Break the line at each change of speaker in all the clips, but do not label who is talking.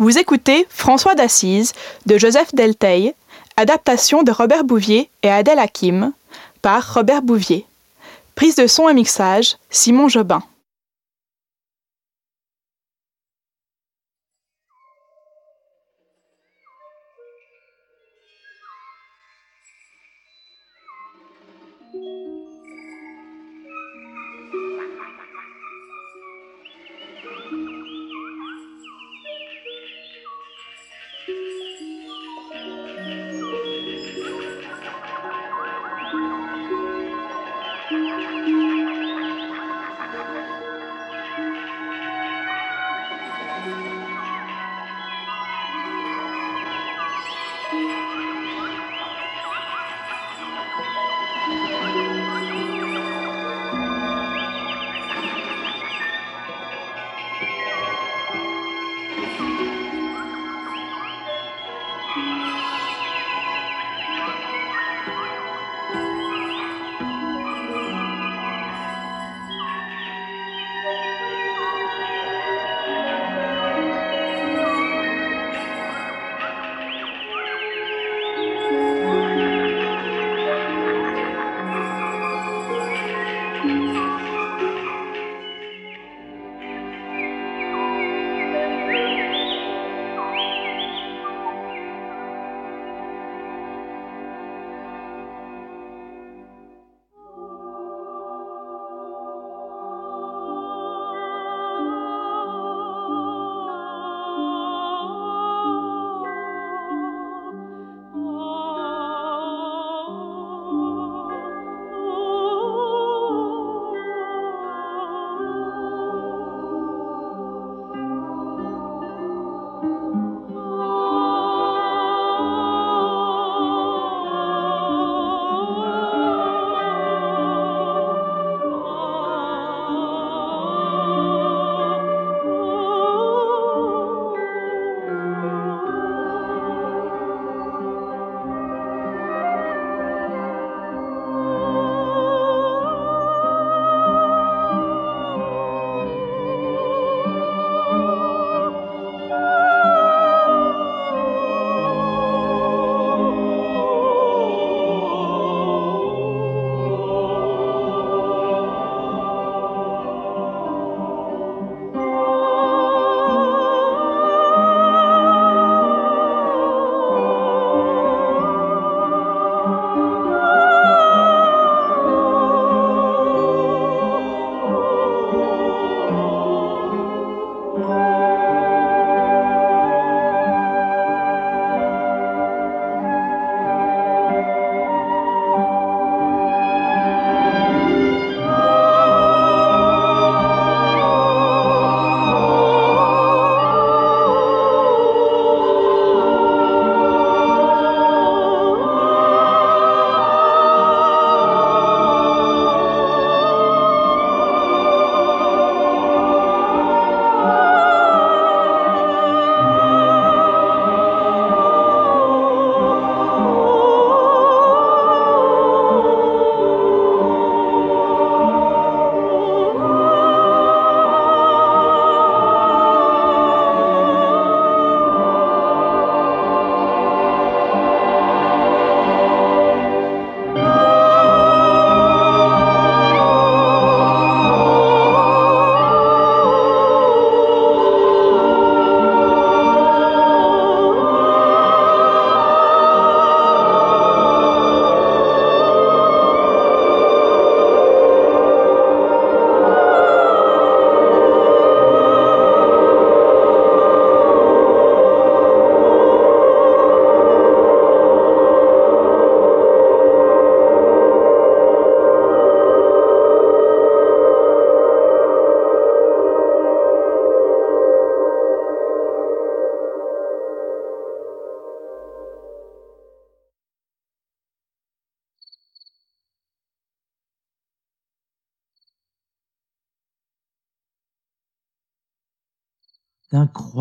Vous écoutez François d'Assise de Joseph Delteil, adaptation de Robert Bouvier et Adèle Hakim par Robert Bouvier. Prise de son et mixage Simon Jobin.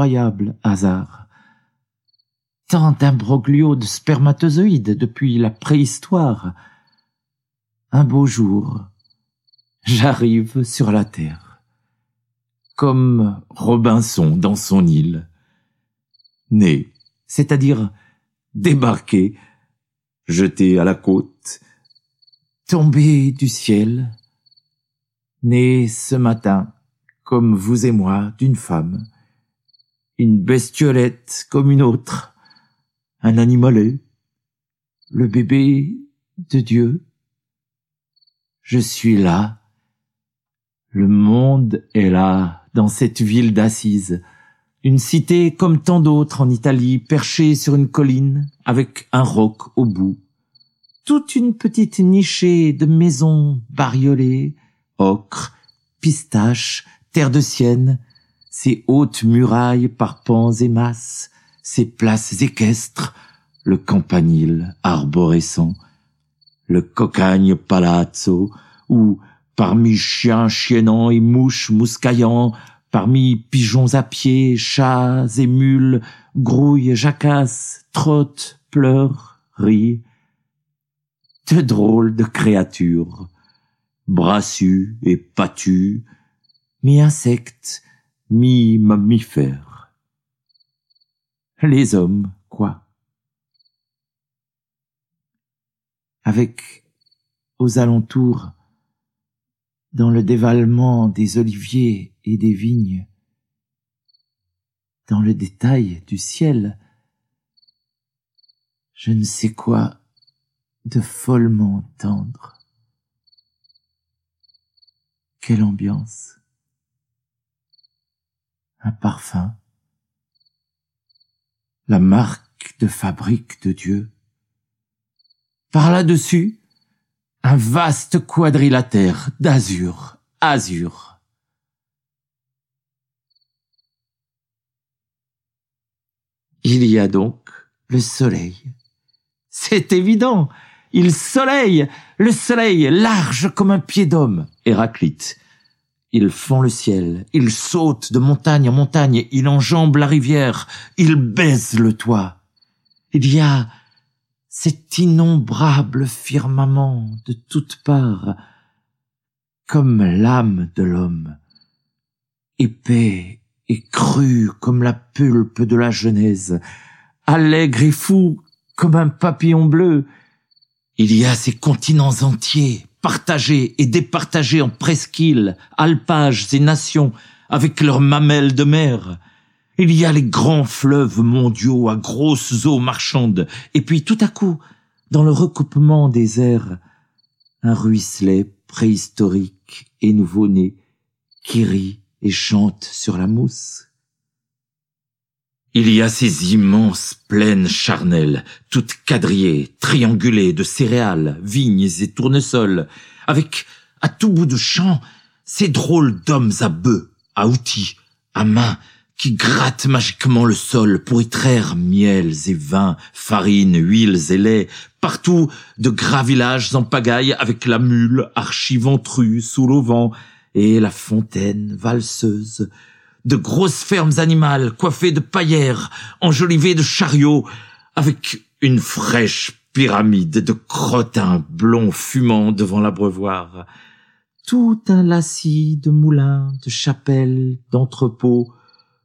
D'incroyables hasards. Tant d'imbroglios de spermatozoïdes depuis la préhistoire. Un beau jour, j'arrive sur la terre, comme Robinson dans son île, né, c'est-à-dire débarqué, jeté à la côte, tombé du ciel, né ce matin, comme vous et moi, d'une femme, une bestiolette comme une autre, un animalet, le bébé de Dieu. Je suis là, le monde est là, dans cette ville d'Assise, une cité comme tant d'autres en Italie, perchée sur une colline, avec un roc au bout. Toute une petite nichée de maisons bariolées, ocre, pistaches, terre de sienne, ses hautes murailles par pans et masses, ses places équestres, le campanile arborescent, le cocagne palazzo, où, parmi chiens chiennants et mouches mouscaillant, parmi pigeons à pied, chats et mules, grouillent, jacassent, trottent, pleurent, rient. De drôles de créatures, brassus et patus, mi-insectes, mi-mammifères. Les hommes, quoi? Avec, aux alentours, dans le dévalement des oliviers et des vignes, dans le détail du ciel, je ne sais quoi de follement tendre. Quelle ambiance Un parfum La marque de fabrique de Dieu Par là-dessus, un vaste quadrilatère d'azur, azur. Il y a donc le soleil. C'est évident. Il soleil, le soleil large comme un pied d'homme, Héraclite. Il fend le ciel, il saute de montagne en montagne, il enjambe la rivière, il baise le toit. Il y a cet innombrable firmament de toutes parts, comme l'âme de l'homme, épais et cru comme la pulpe de la Genèse, allègre et fou comme un papillon bleu. Il y a ces continents entiers, partagés et départagés en presqu'îles, alpages et nations, avec leurs mamelles de mer. Il y a les grands fleuves mondiaux à grosses eaux marchandes, et puis tout à coup, dans le recoupement des airs, un ruisselet préhistorique et nouveau-né qui rit et chante sur la mousse. Il y a ces immenses plaines charnelles, toutes quadrillées, triangulées de céréales, vignes et tournesols, avec, à tout bout de champ, ces drôles d'hommes à bœufs, à outils, à main, qui gratte magiquement le sol pour y traire miels et vins, farines, huiles et lait, partout de gras villages en pagaille avec la mule archiventrue sous l'auvent et la fontaine valseuse, de grosses fermes animales coiffées de paillères, enjolivées de chariots, avec une fraîche pyramide de crottins blonds fumant devant l'abreuvoir, tout un lacis de moulins, de chapelles, d'entrepôts,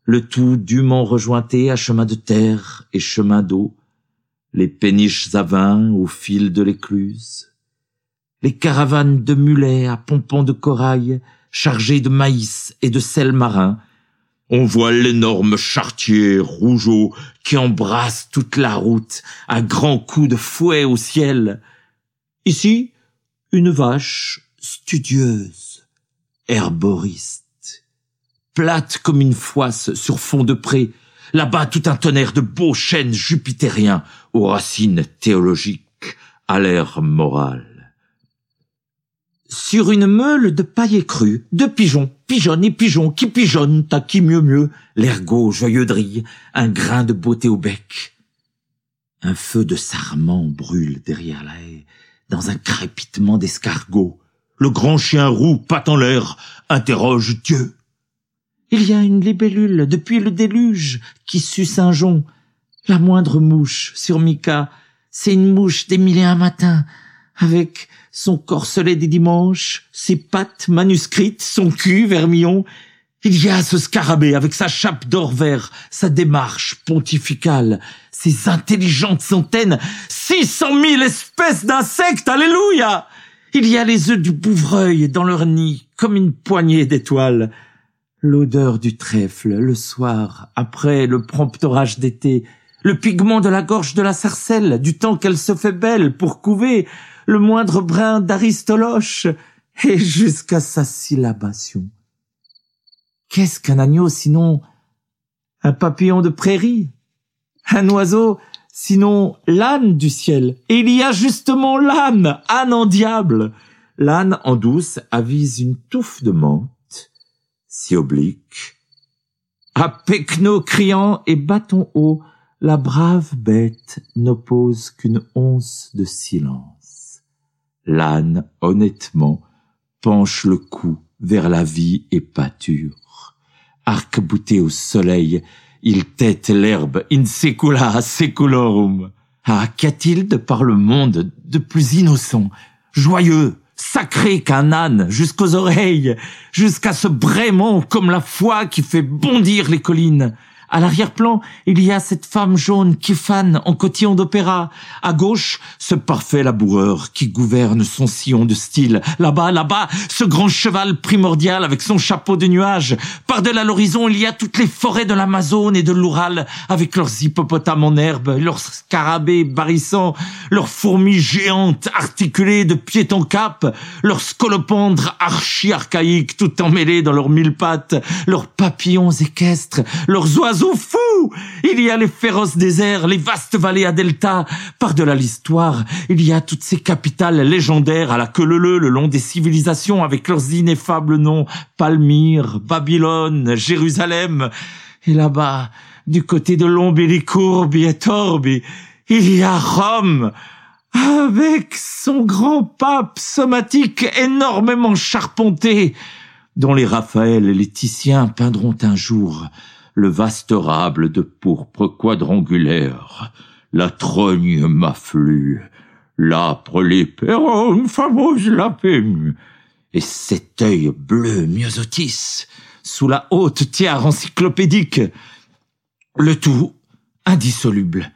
le tout dûment rejointé à chemin de terre et chemin d'eau, les péniches à vin au fil de l'écluse, les caravanes de mulets à pompons de corail chargés de maïs et de sel marin, on voit l'énorme chartier rougeau qui embrasse toute la route à grands coups de fouet au ciel. Ici, une vache studieuse, herboriste plate comme une foisse sur fond de pré. Là-bas, tout un tonnerre de beaux chênes jupitériens aux racines théologiques, à l'air moral. Sur une meule de paille crue, deux pigeons, pigeonnent et pigeons qui pigeonnent à qui mieux mieux, l'ergot joyeux drille, un grain de beauté au bec. Un feu de sarment brûle derrière la haie, dans un crépitement d'escargot. Le grand chien roux, patte l'air, interroge Dieu. Il y a une libellule depuis le déluge qui suce un jonc. La moindre mouche sur Mika, c'est une mouche des un matins, avec son corselet des dimanches, ses pattes manuscrites, son cul vermillon, Il y a ce scarabée avec sa chape d'or vert, sa démarche pontificale, ses intelligentes centaines, six cent mille espèces d'insectes, alléluia! Il y a les œufs du bouvreuil dans leur nid, comme une poignée d'étoiles. L'odeur du trèfle, le soir, après le prompt orage d'été, le pigment de la gorge de la sarcelle, du temps qu'elle se fait belle pour couver, le moindre brin d'aristoloche, et jusqu'à sa syllabation. Qu'est-ce qu'un agneau sinon un papillon de prairie? Un oiseau sinon l'âne du ciel? Et il y a justement l'âne, âne en diable L'âne en douce avise une touffe de menthe, si oblique. À Pecno criant et bâton haut, la brave bête n'oppose qu'une once de silence. L'âne, honnêtement, penche le cou vers la vie et pâture arc-bouté au soleil, il tête l'herbe in secula seculorum. Ah, qu'a-t-il de par le monde de plus innocent, joyeux, sacré qu'un âne jusqu'aux oreilles, jusqu'à ce braiement comme la foi qui fait bondir les collines? À l'arrière-plan, il y a cette femme jaune qui fane en cotillon d'opéra. À gauche, ce parfait laboureur qui gouverne son sillon de style. Là-bas, là-bas, ce grand cheval primordial avec son chapeau de nuages. Par-delà l'horizon, il y a toutes les forêts de l'Amazone et de l'Oural avec leurs hippopotames en herbe, leurs scarabées barrissants, leurs fourmis géantes articulées de pied en cap, leurs scolopendres archi-archaïques tout emmêlés dans leurs mille pattes, leurs papillons équestres, leurs oiseaux Il y a les féroces déserts, les vastes vallées à delta. Par-delà l'histoire, il y a toutes ces capitales légendaires à la queue leu le long des civilisations avec leurs ineffables noms. Palmyre, Babylone, Jérusalem. Et là-bas, du côté de l'Ombilicourbi et Torbi, il y a Rome avec son grand pape somatique énormément charpenté, dont les Raphaël et les Titiens peindront un jour le vaste rable de pourpre quadrangulaire, la trogne m'afflue, l'âpre l'éperon fameuse la peigne, et cet œil bleu myosotis, sous la haute tiare encyclopédique, le tout indissoluble,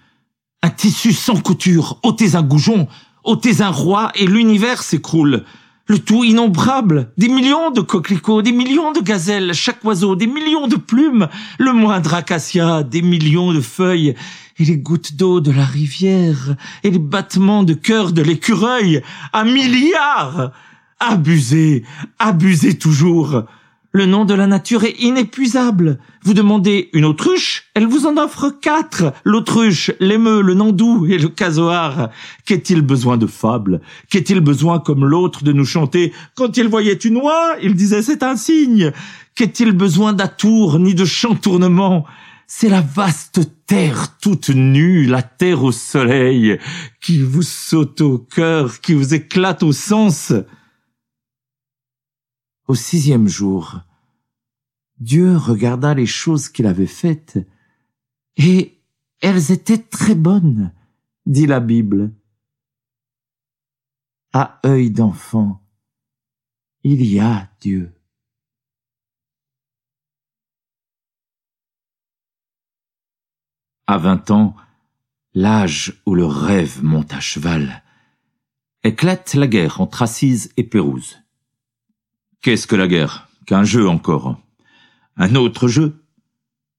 un tissu sans couture, ôtez un goujon, ôtez un roi, et l'univers s'écroule, le tout innombrable, des millions de coquelicots, des millions de gazelles, chaque oiseau, des millions de plumes, le moindre acacia, des millions de feuilles, et les gouttes d'eau de la rivière, et les battements de cœur de l'écureuil, un milliard! Abusez, abusez toujours. Le nom de la nature est inépuisable. Vous demandez une autruche, elle vous en offre quatre. L'autruche, l'émeu, le nandou et le casoar. Qu'est-il besoin de fables Qu'est-il besoin comme l'autre de nous chanter? Quand il voyait une oie, il disait c'est un signe. Qu'est-il besoin d'atour ni de chantournement? C'est la vaste terre toute nue, la terre au soleil, qui vous saute au cœur, qui vous éclate au sens. Au sixième jour, Dieu regarda les choses qu'il avait faites, et elles étaient très bonnes, dit la Bible. À œil d'enfant, il y a Dieu. À vingt ans, l'âge où le rêve monte à cheval, éclate la guerre entre Assise et Pérouse. Qu'est-ce que la guerre? Qu'un jeu encore. Un autre jeu?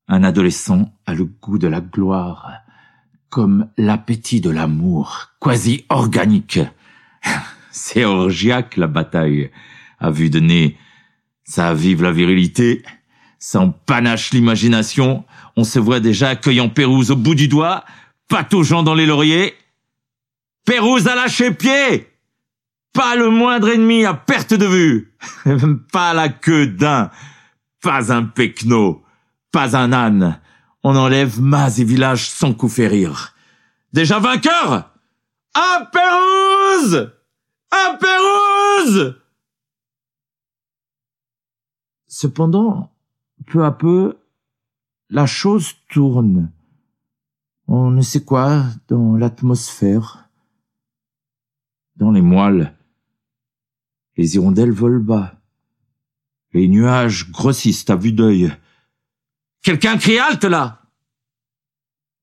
Un adolescent a le goût de la gloire, comme l'appétit de l'amour, quasi organique. C'est orgiaque la bataille. À vue de nez, ça avive la virilité, ça empanache l'imagination. On se voit déjà cueillant Pérouse au bout du doigt, pataugeant dans les lauriers. Pérouse a lâché pied pas le moindre ennemi à perte de vue. pas la queue d'un. Pas un pecno. Pas un âne. On enlève mas et village sans coup férir. Déjà vainqueur À Pérouse À Pérouse Cependant, peu à peu, la chose tourne. On ne sait quoi dans l'atmosphère, dans les moelles, les hirondelles volent bas. Les nuages grossissent à vue d'œil. Quelqu'un crie halte là!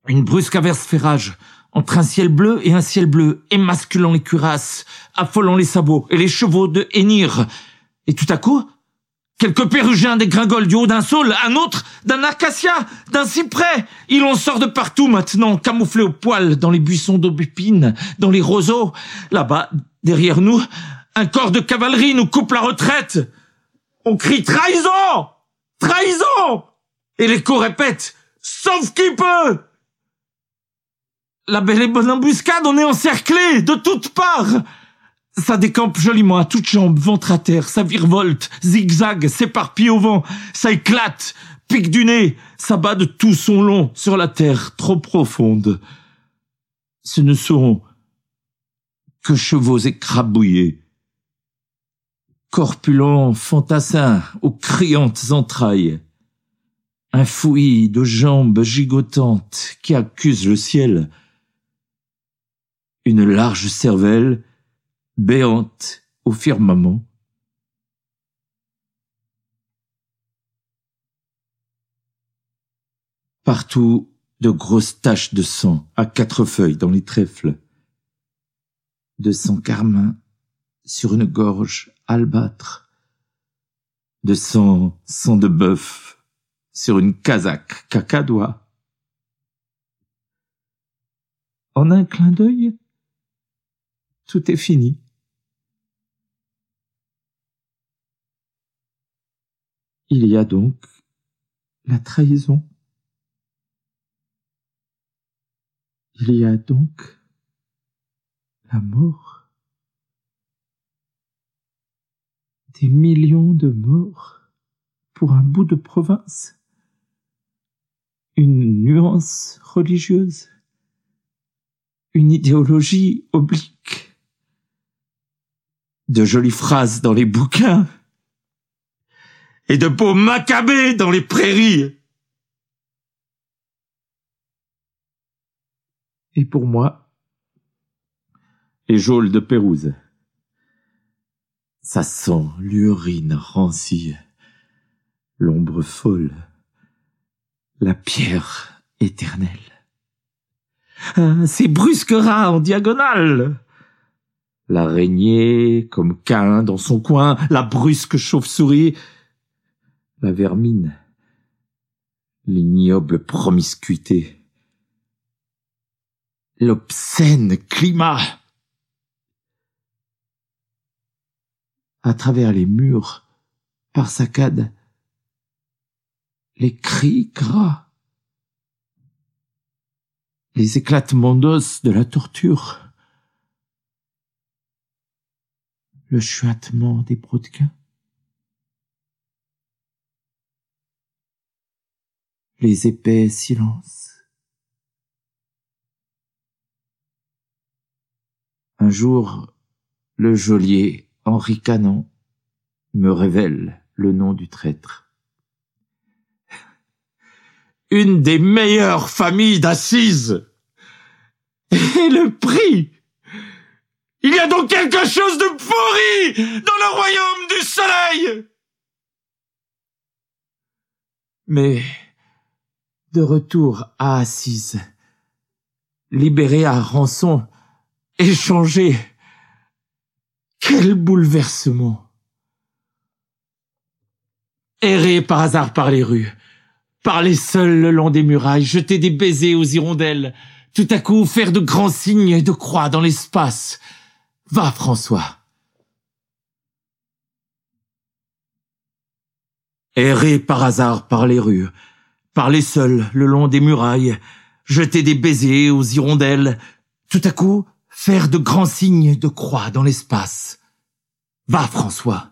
Une brusque averse fait rage, entre un ciel bleu et un ciel bleu, émasculant les cuirasses, affolant les sabots et les chevaux de Hénir. Et tout à coup, quelques pérugiens dégringolent du haut d'un saule, un autre d'un acacia, d'un cyprès. Il en sort de partout maintenant, camouflé au poil, dans les buissons d'aubépine, dans les roseaux. Là-bas, derrière nous, un corps de cavalerie nous coupe la retraite. On crie trahison! Trahison! Et l'écho répète, sauf qui peut! La belle et bonne embuscade, on est encerclé, de toutes parts! Ça décampe joliment à toutes jambes, ventre à terre, ça virevolte, zigzag, s'éparpille au vent, ça éclate, pique du nez, ça bat de tout son long sur la terre trop profonde. Ce ne sont que chevaux écrabouillés, corpulents fantassins aux criantes entrailles, un fouillis de jambes gigotantes qui accusent le ciel, une large cervelle béante au firmament. Partout de grosses taches de sang à quatre feuilles dans les trèfles, de sang carmin sur une gorge albâtre, de sang, sang de bœuf sur une casaque cacadois. En un clin d'œil, tout est fini. Il y a donc la trahison. Il y a donc la mort. Des millions de morts pour un bout de province. Une nuance religieuse. Une idéologie oblique de jolies phrases dans les bouquins et de beaux macabées dans les prairies. Et pour moi, les geôles de Pérouse. Ça sent l'urine rancie, l'ombre folle, la pierre éternelle. Ah, ces brusques rats en diagonale l'araignée comme Cain dans son coin, la brusque chauve-souris, la vermine, l'ignoble promiscuité, l'obscène climat. À travers les murs, par saccades, les cris gras, les éclatements d'os de la torture, le chuintement des brodequins. Les épais silences. Un jour, le geôlier, en ricanant, me révèle le nom du traître. Une des meilleures familles d'assises. Et le prix? Il y a donc quelque chose de pourri dans le royaume du soleil! Mais, de retour à Assise, libéré à rançon, échangé, quel bouleversement! Errer par hasard par les rues, parler seul le long des murailles, jeter des baisers aux hirondelles, tout à coup faire de grands signes de croix dans l'espace, Va, François. Errer par hasard par les rues, parler seul le long des murailles, jeter des baisers aux hirondelles, tout à coup faire de grands signes de croix dans l'espace. Va, François.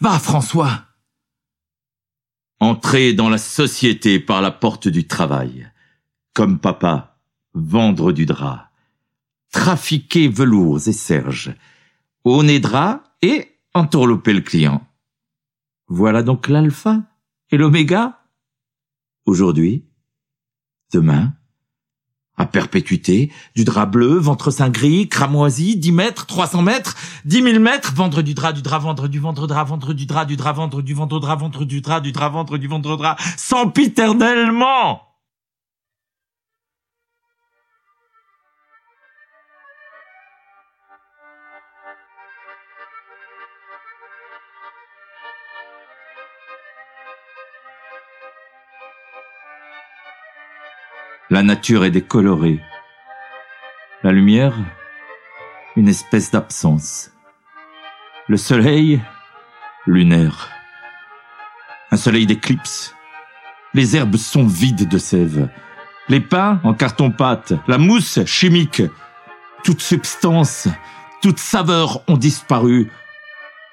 Va, François. Entrer dans la société par la porte du travail. Comme papa, vendre du drap trafiquer velours et serge, au nez drap et entourlouper le client. Voilà donc l'alpha et l'oméga. Aujourd'hui, demain, À perpétuité, du drap bleu, ventre sein gris, cramoisi, 10 mètres, 300 mètres, 10 000 mètres, vendre du drap, du drap, vendre du ventre drap, vendre du drap, du drap, vendre du ventre drap, vendre du drap, du drap, vendre du ventre drap, sempiternellement! La nature est décolorée. La lumière, une espèce d'absence. Le soleil, lunaire. Un soleil d'éclipse. Les herbes sont vides de sève. Les pains en carton-pâte, la mousse chimique. Toute substance, toute saveur ont disparu.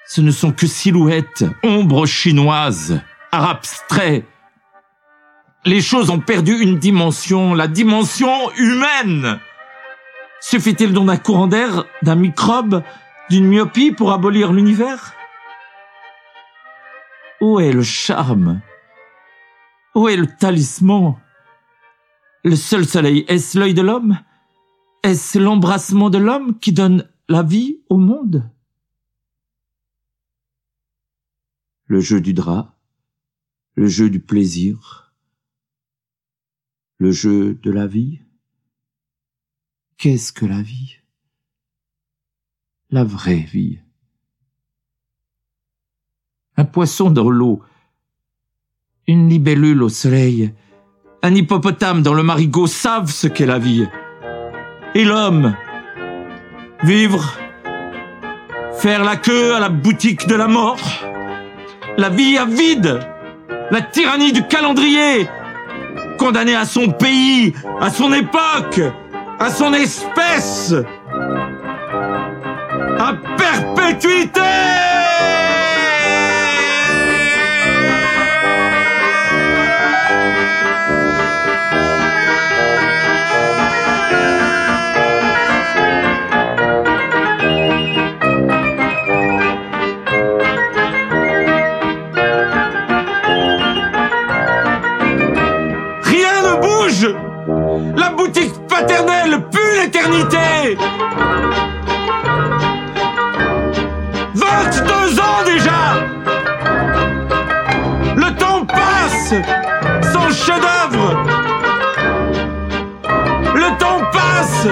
Ce ne sont que silhouettes, ombres chinoises, art abstrait, les choses ont perdu une dimension, la dimension humaine. Suffit-il donc d'un courant d'air, d'un microbe, d'une myopie pour abolir l'univers? Où est le charme? Où est le talisman? Le seul soleil, est-ce l'œil de l'homme? Est-ce l'embrassement de l'homme qui donne la vie au monde? Le jeu du drap, le jeu du plaisir, le jeu de la vie? Qu'est-ce que la vie? La vraie vie. Un poisson dans l'eau, une libellule au soleil, un hippopotame dans le marigot savent ce qu'est la vie. Et l'homme. Vivre. Faire la queue à la boutique de la mort. La vie à vide. La tyrannie du calendrier condamné à son pays, à son époque, à son espèce, à perpétuité l'éternité 22 ans déjà. Le temps passe Sans chef-d'œuvre. Le temps passe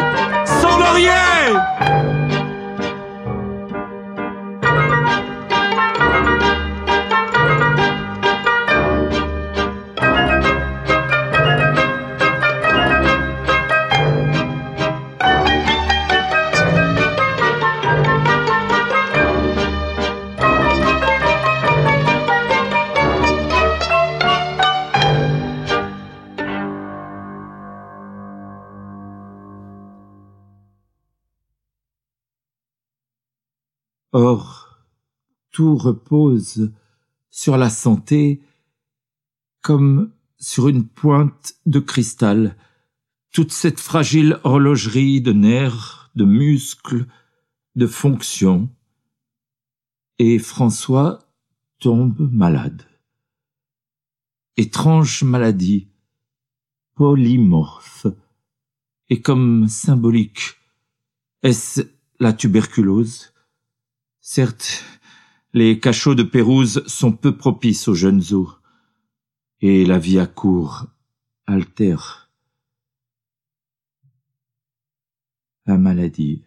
Sans laurier Or, tout repose sur la santé comme sur une pointe de cristal. Toute cette fragile horlogerie de nerfs, de muscles, de fonctions. Et François tombe malade. Étrange maladie, polymorphe, et comme symbolique. Est-ce la tuberculose? Certes, les cachots de Pérouse sont peu propices aux jeunes os, et la vie à court altère. La maladie.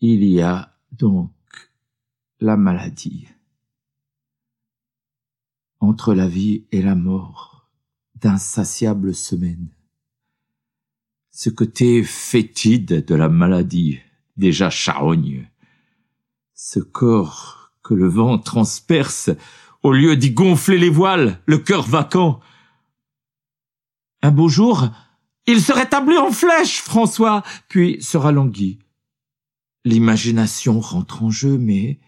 Il y a donc la maladie. Entre la vie et la mort d'insatiables semaines. Ce côté fétide de la maladie déjà charogne. Ce corps que le vent transperce, au lieu d'y gonfler les voiles, le cœur vacant. Un beau jour, il serait tablé en flèche, François, puis se ralanguit. L'imagination rentre en jeu, mais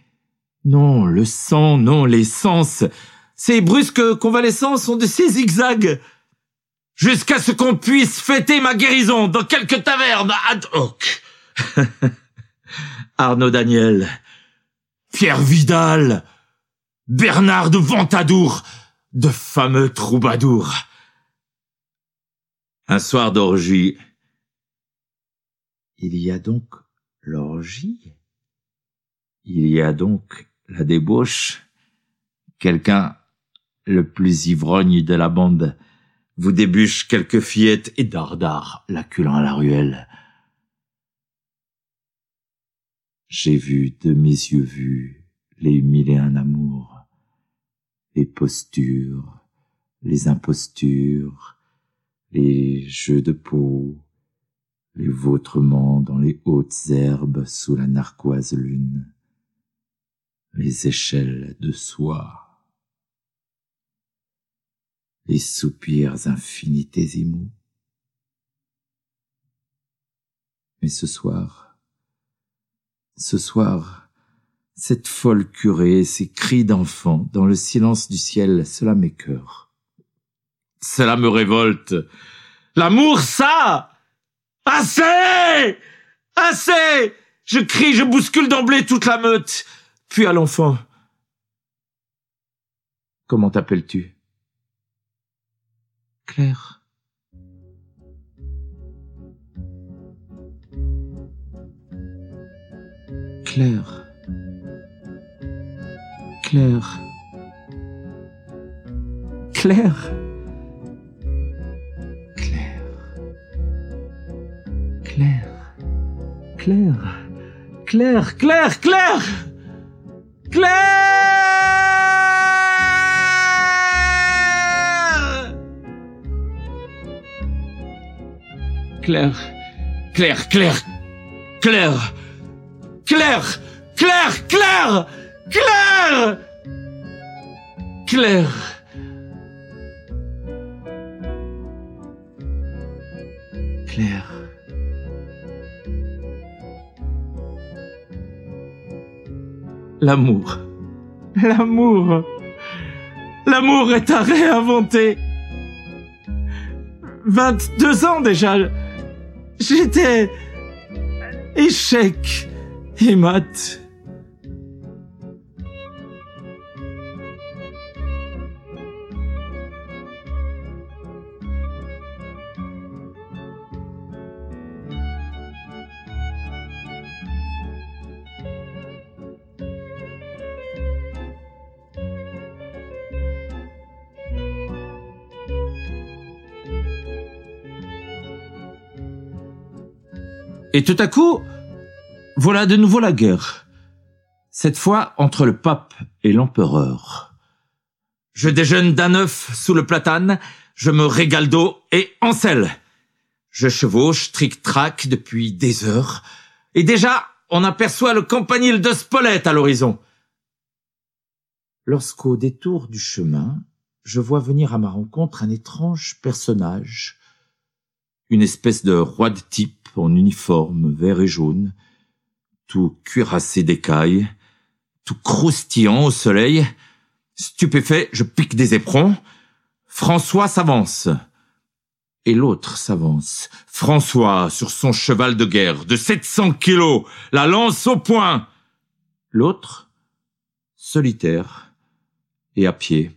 non, le sang, non, les sens. Ces brusques convalescences sont de ces zigzags. Jusqu'à ce qu'on puisse fêter ma guérison dans quelque taverne ad hoc. Arnaud Daniel, Pierre Vidal, Bernard de Ventadour, de fameux troubadours. Un soir d'orgie. Il y a donc l'orgie Il y a donc la débauche Quelqu'un, le plus ivrogne de la bande, vous débûche quelques fillettes et dardard l'acculant à la ruelle. J'ai vu de mes yeux vus les mille et un amours, les postures, les impostures, les jeux de peau, les vautrements dans les hautes herbes sous la narquoise lune, les échelles de soie, les soupirs infinitésimaux. Mais ce soir, ce soir, cette folle curée, ces cris d'enfant dans le silence du ciel, cela m'écœure. Cela me révolte. L'amour, ça! Assez! Assez! Je crie, je bouscule d'emblée toute la meute. Puis à l'enfant. Comment t'appelles-tu? Claire. Claire. Claire. Claire. Claire. Claire. Claire. Claire, Claire, Claire. Claire. Claire, Claire, Claire, Claire, Claire, Claire, Claire, Claire. Claire. L'amour. L'amour. L'amour est à réinventer. 22 ans déjà. J'étais échec et mat. Et tout à coup, voilà de nouveau la guerre. Cette fois entre le pape et l'empereur. Je déjeune d'un œuf sous le platane, je me régale d'eau et en selle. Je chevauche tric-trac depuis des heures, et déjà on aperçoit le campanile de Spolète à l'horizon. Lorsqu'au détour du chemin, je vois venir à ma rencontre un étrange personnage, une espèce de roi de type en uniforme vert et jaune, tout cuirassé d'écailles, tout croustillant au soleil. Stupéfait, je pique des éperons. François s'avance. Et l'autre s'avance. François sur son cheval de guerre de 700 kilos, la lance au poing. L'autre, solitaire et à pied.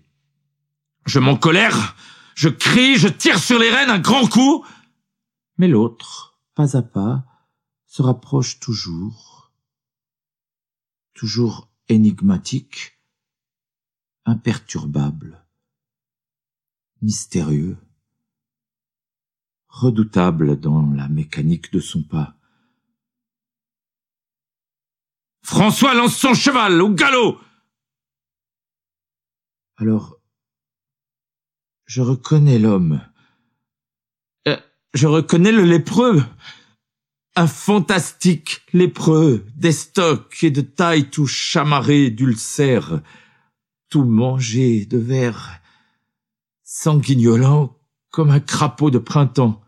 Je m'en colère, je crie, je tire sur les rênes un grand coup. Mais l'autre, pas à pas, se rapproche toujours, toujours énigmatique, imperturbable, mystérieux, redoutable dans la mécanique de son pas. François lance son cheval au galop. Alors, je reconnais l'homme je reconnais le lépreux. Un fantastique lépreux, d'estoc et de taille tout chamarré d'ulcères, tout mangé de verre, sanguignolant comme un crapaud de printemps.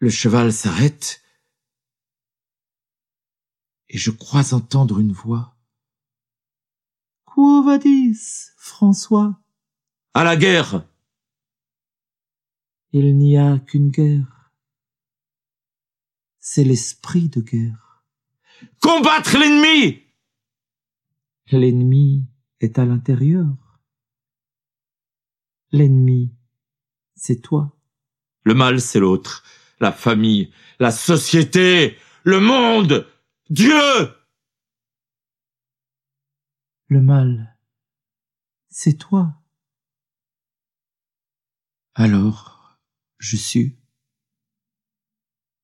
Le cheval s'arrête, et je crois entendre une voix. Quo vadis, François? À la guerre! Il n'y a qu'une guerre. C'est l'esprit de guerre. Combattre l'ennemi L'ennemi est à l'intérieur. L'ennemi c'est toi. Le mal, c'est l'autre. La famille, la société, le monde, Dieu. Le mal, c'est toi. Alors, je sus.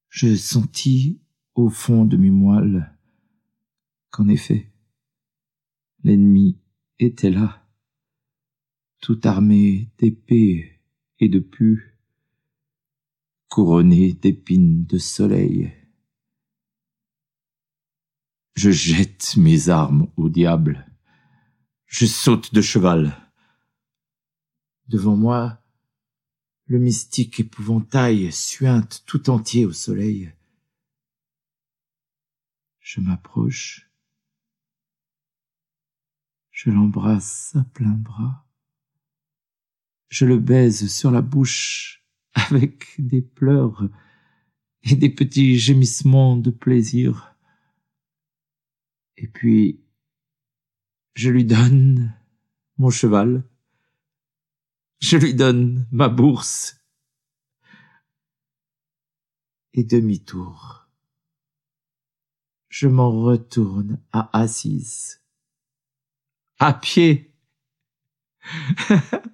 Je sentis au fond de mes moelles qu'en effet, l'ennemi était là, tout armé d'épées et de pu, couronné d'épines de soleil. Je jette mes armes au diable, je saute de cheval. Devant moi, le mystique épouvantail suinte tout entier au soleil. Je m'approche, je l'embrasse à plein bras, je le baise sur la bouche avec des pleurs et des petits gémissements de plaisir. Et puis, je lui donne mon cheval, je lui donne ma bourse et demi-tour. Je m'en retourne à Assise, à pied.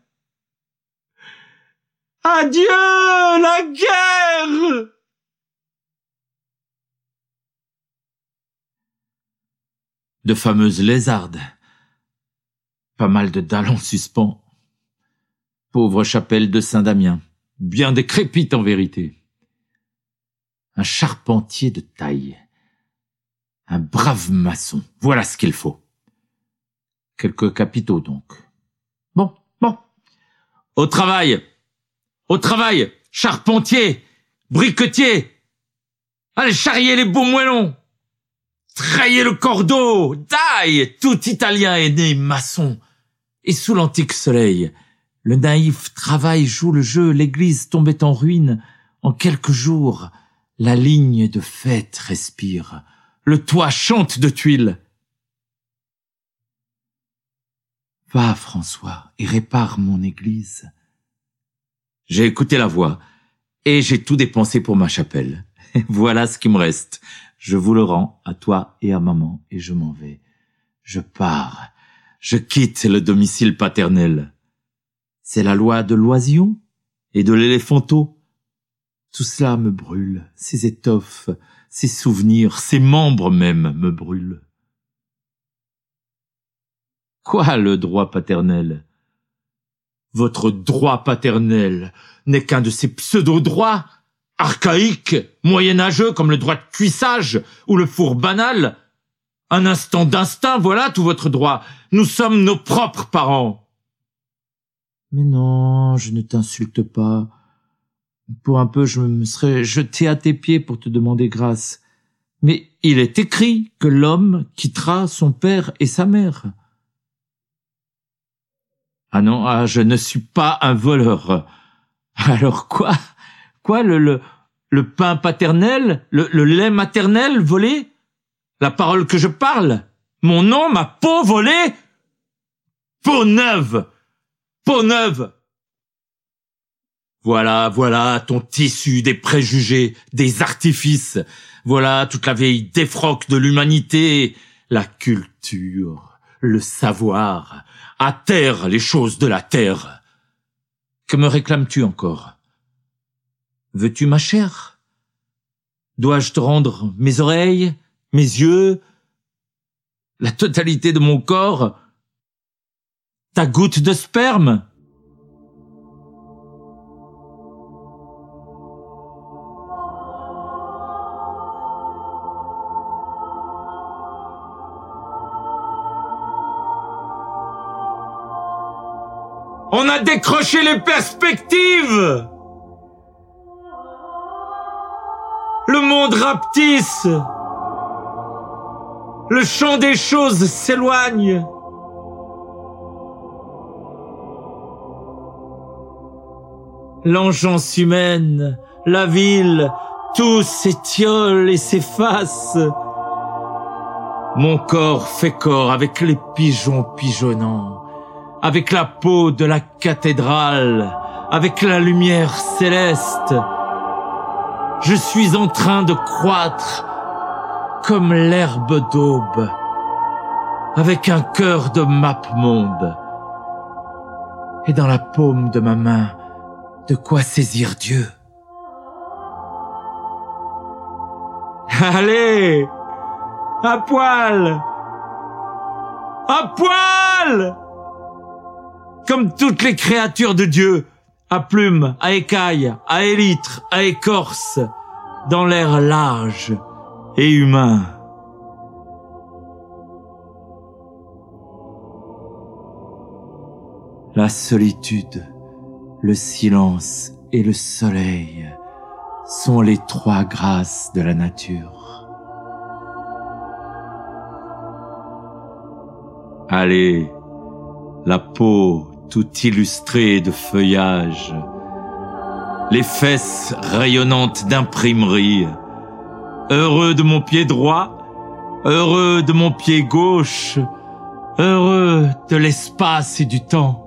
Adieu la guerre De fameuses lézardes. Pas mal de dalles en suspens. Pauvre chapelle de Saint-Damien. Bien décrépite en vérité. Un charpentier de taille. Un brave maçon. Voilà ce qu'il faut. Quelques capitaux donc. Bon, bon. Au travail au travail, charpentier, briquetier. Allez charrier les beaux moellons. Trailler le cordeau. Daille, tout Italien est né maçon. Et sous l'antique soleil, le naïf travail joue le jeu, l'église tombait en ruine. En quelques jours, la ligne de fête respire. Le toit chante de tuiles. Va, François, et répare mon église. J'ai écouté la voix et j'ai tout dépensé pour ma chapelle. voilà ce qui me reste. Je vous le rends à toi et à maman et je m'en vais. Je pars. Je quitte le domicile paternel. C'est la loi de l'oision et de l'éléphanteau. Tout cela me brûle, ces étoffes, ces souvenirs, ces membres même me brûlent. Quoi le droit paternel? Votre droit paternel n'est qu'un de ces pseudo-droits archaïques, moyenâgeux comme le droit de cuissage ou le four banal. Un instant d'instinct, voilà tout votre droit. Nous sommes nos propres parents. Mais non, je ne t'insulte pas. Pour un peu, je me serais jeté à tes pieds pour te demander grâce. Mais il est écrit que l'homme quittera son père et sa mère. Ah non, ah, je ne suis pas un voleur. Alors quoi? Quoi le, le, pain paternel le, le lait maternel volé? La parole que je parle? Mon nom, ma peau volée Peau neuve Peau neuve. Voilà, voilà ton tissu des préjugés, des artifices. Voilà toute la vieille défroque de l'humanité, la culture, le savoir, à terre les choses de la terre. Que me réclames-tu encore? Veux-tu ma chair Dois-je te rendre mes oreilles, mes yeux, la totalité de mon corps, ta goutte de sperme. On a décroché les perspectives. Le monde rapetisse. Le champ des choses s'éloigne L'engeance humaine, la ville, tout s'étiole et s'efface. Mon corps fait corps avec les pigeons pigeonnants avec la peau de la cathédrale, avec la lumière céleste. Je suis en train de croître comme l'herbe d'aube, avec un cœur de map-monde. Et dans la paume de ma main, de quoi saisir Dieu? Allez, à poil, à poil, comme toutes les créatures de Dieu, à plumes, à écailles, à élytres, à écorce, dans l'air large et humain. La solitude, le silence et le soleil sont les trois grâces de la nature. Allez, la peau tout illustrée de feuillage, les fesses rayonnantes d'imprimerie, heureux de mon pied droit, heureux de mon pied gauche, heureux de l'espace et du temps.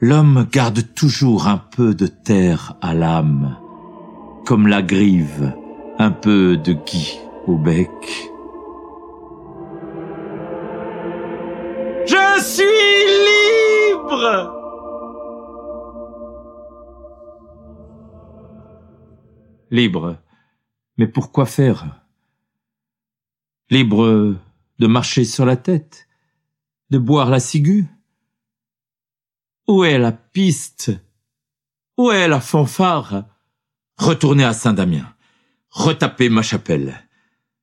L'homme garde toujours un peu de terre à l'âme, comme la grive, un peu de gui au bec. Je suis libre Libre. Mais pourquoi faire? Libre de marcher sur la tête, de boire la ciguë, où est la piste? Où est la fanfare? Retourner à Saint-Damien, retaper ma chapelle,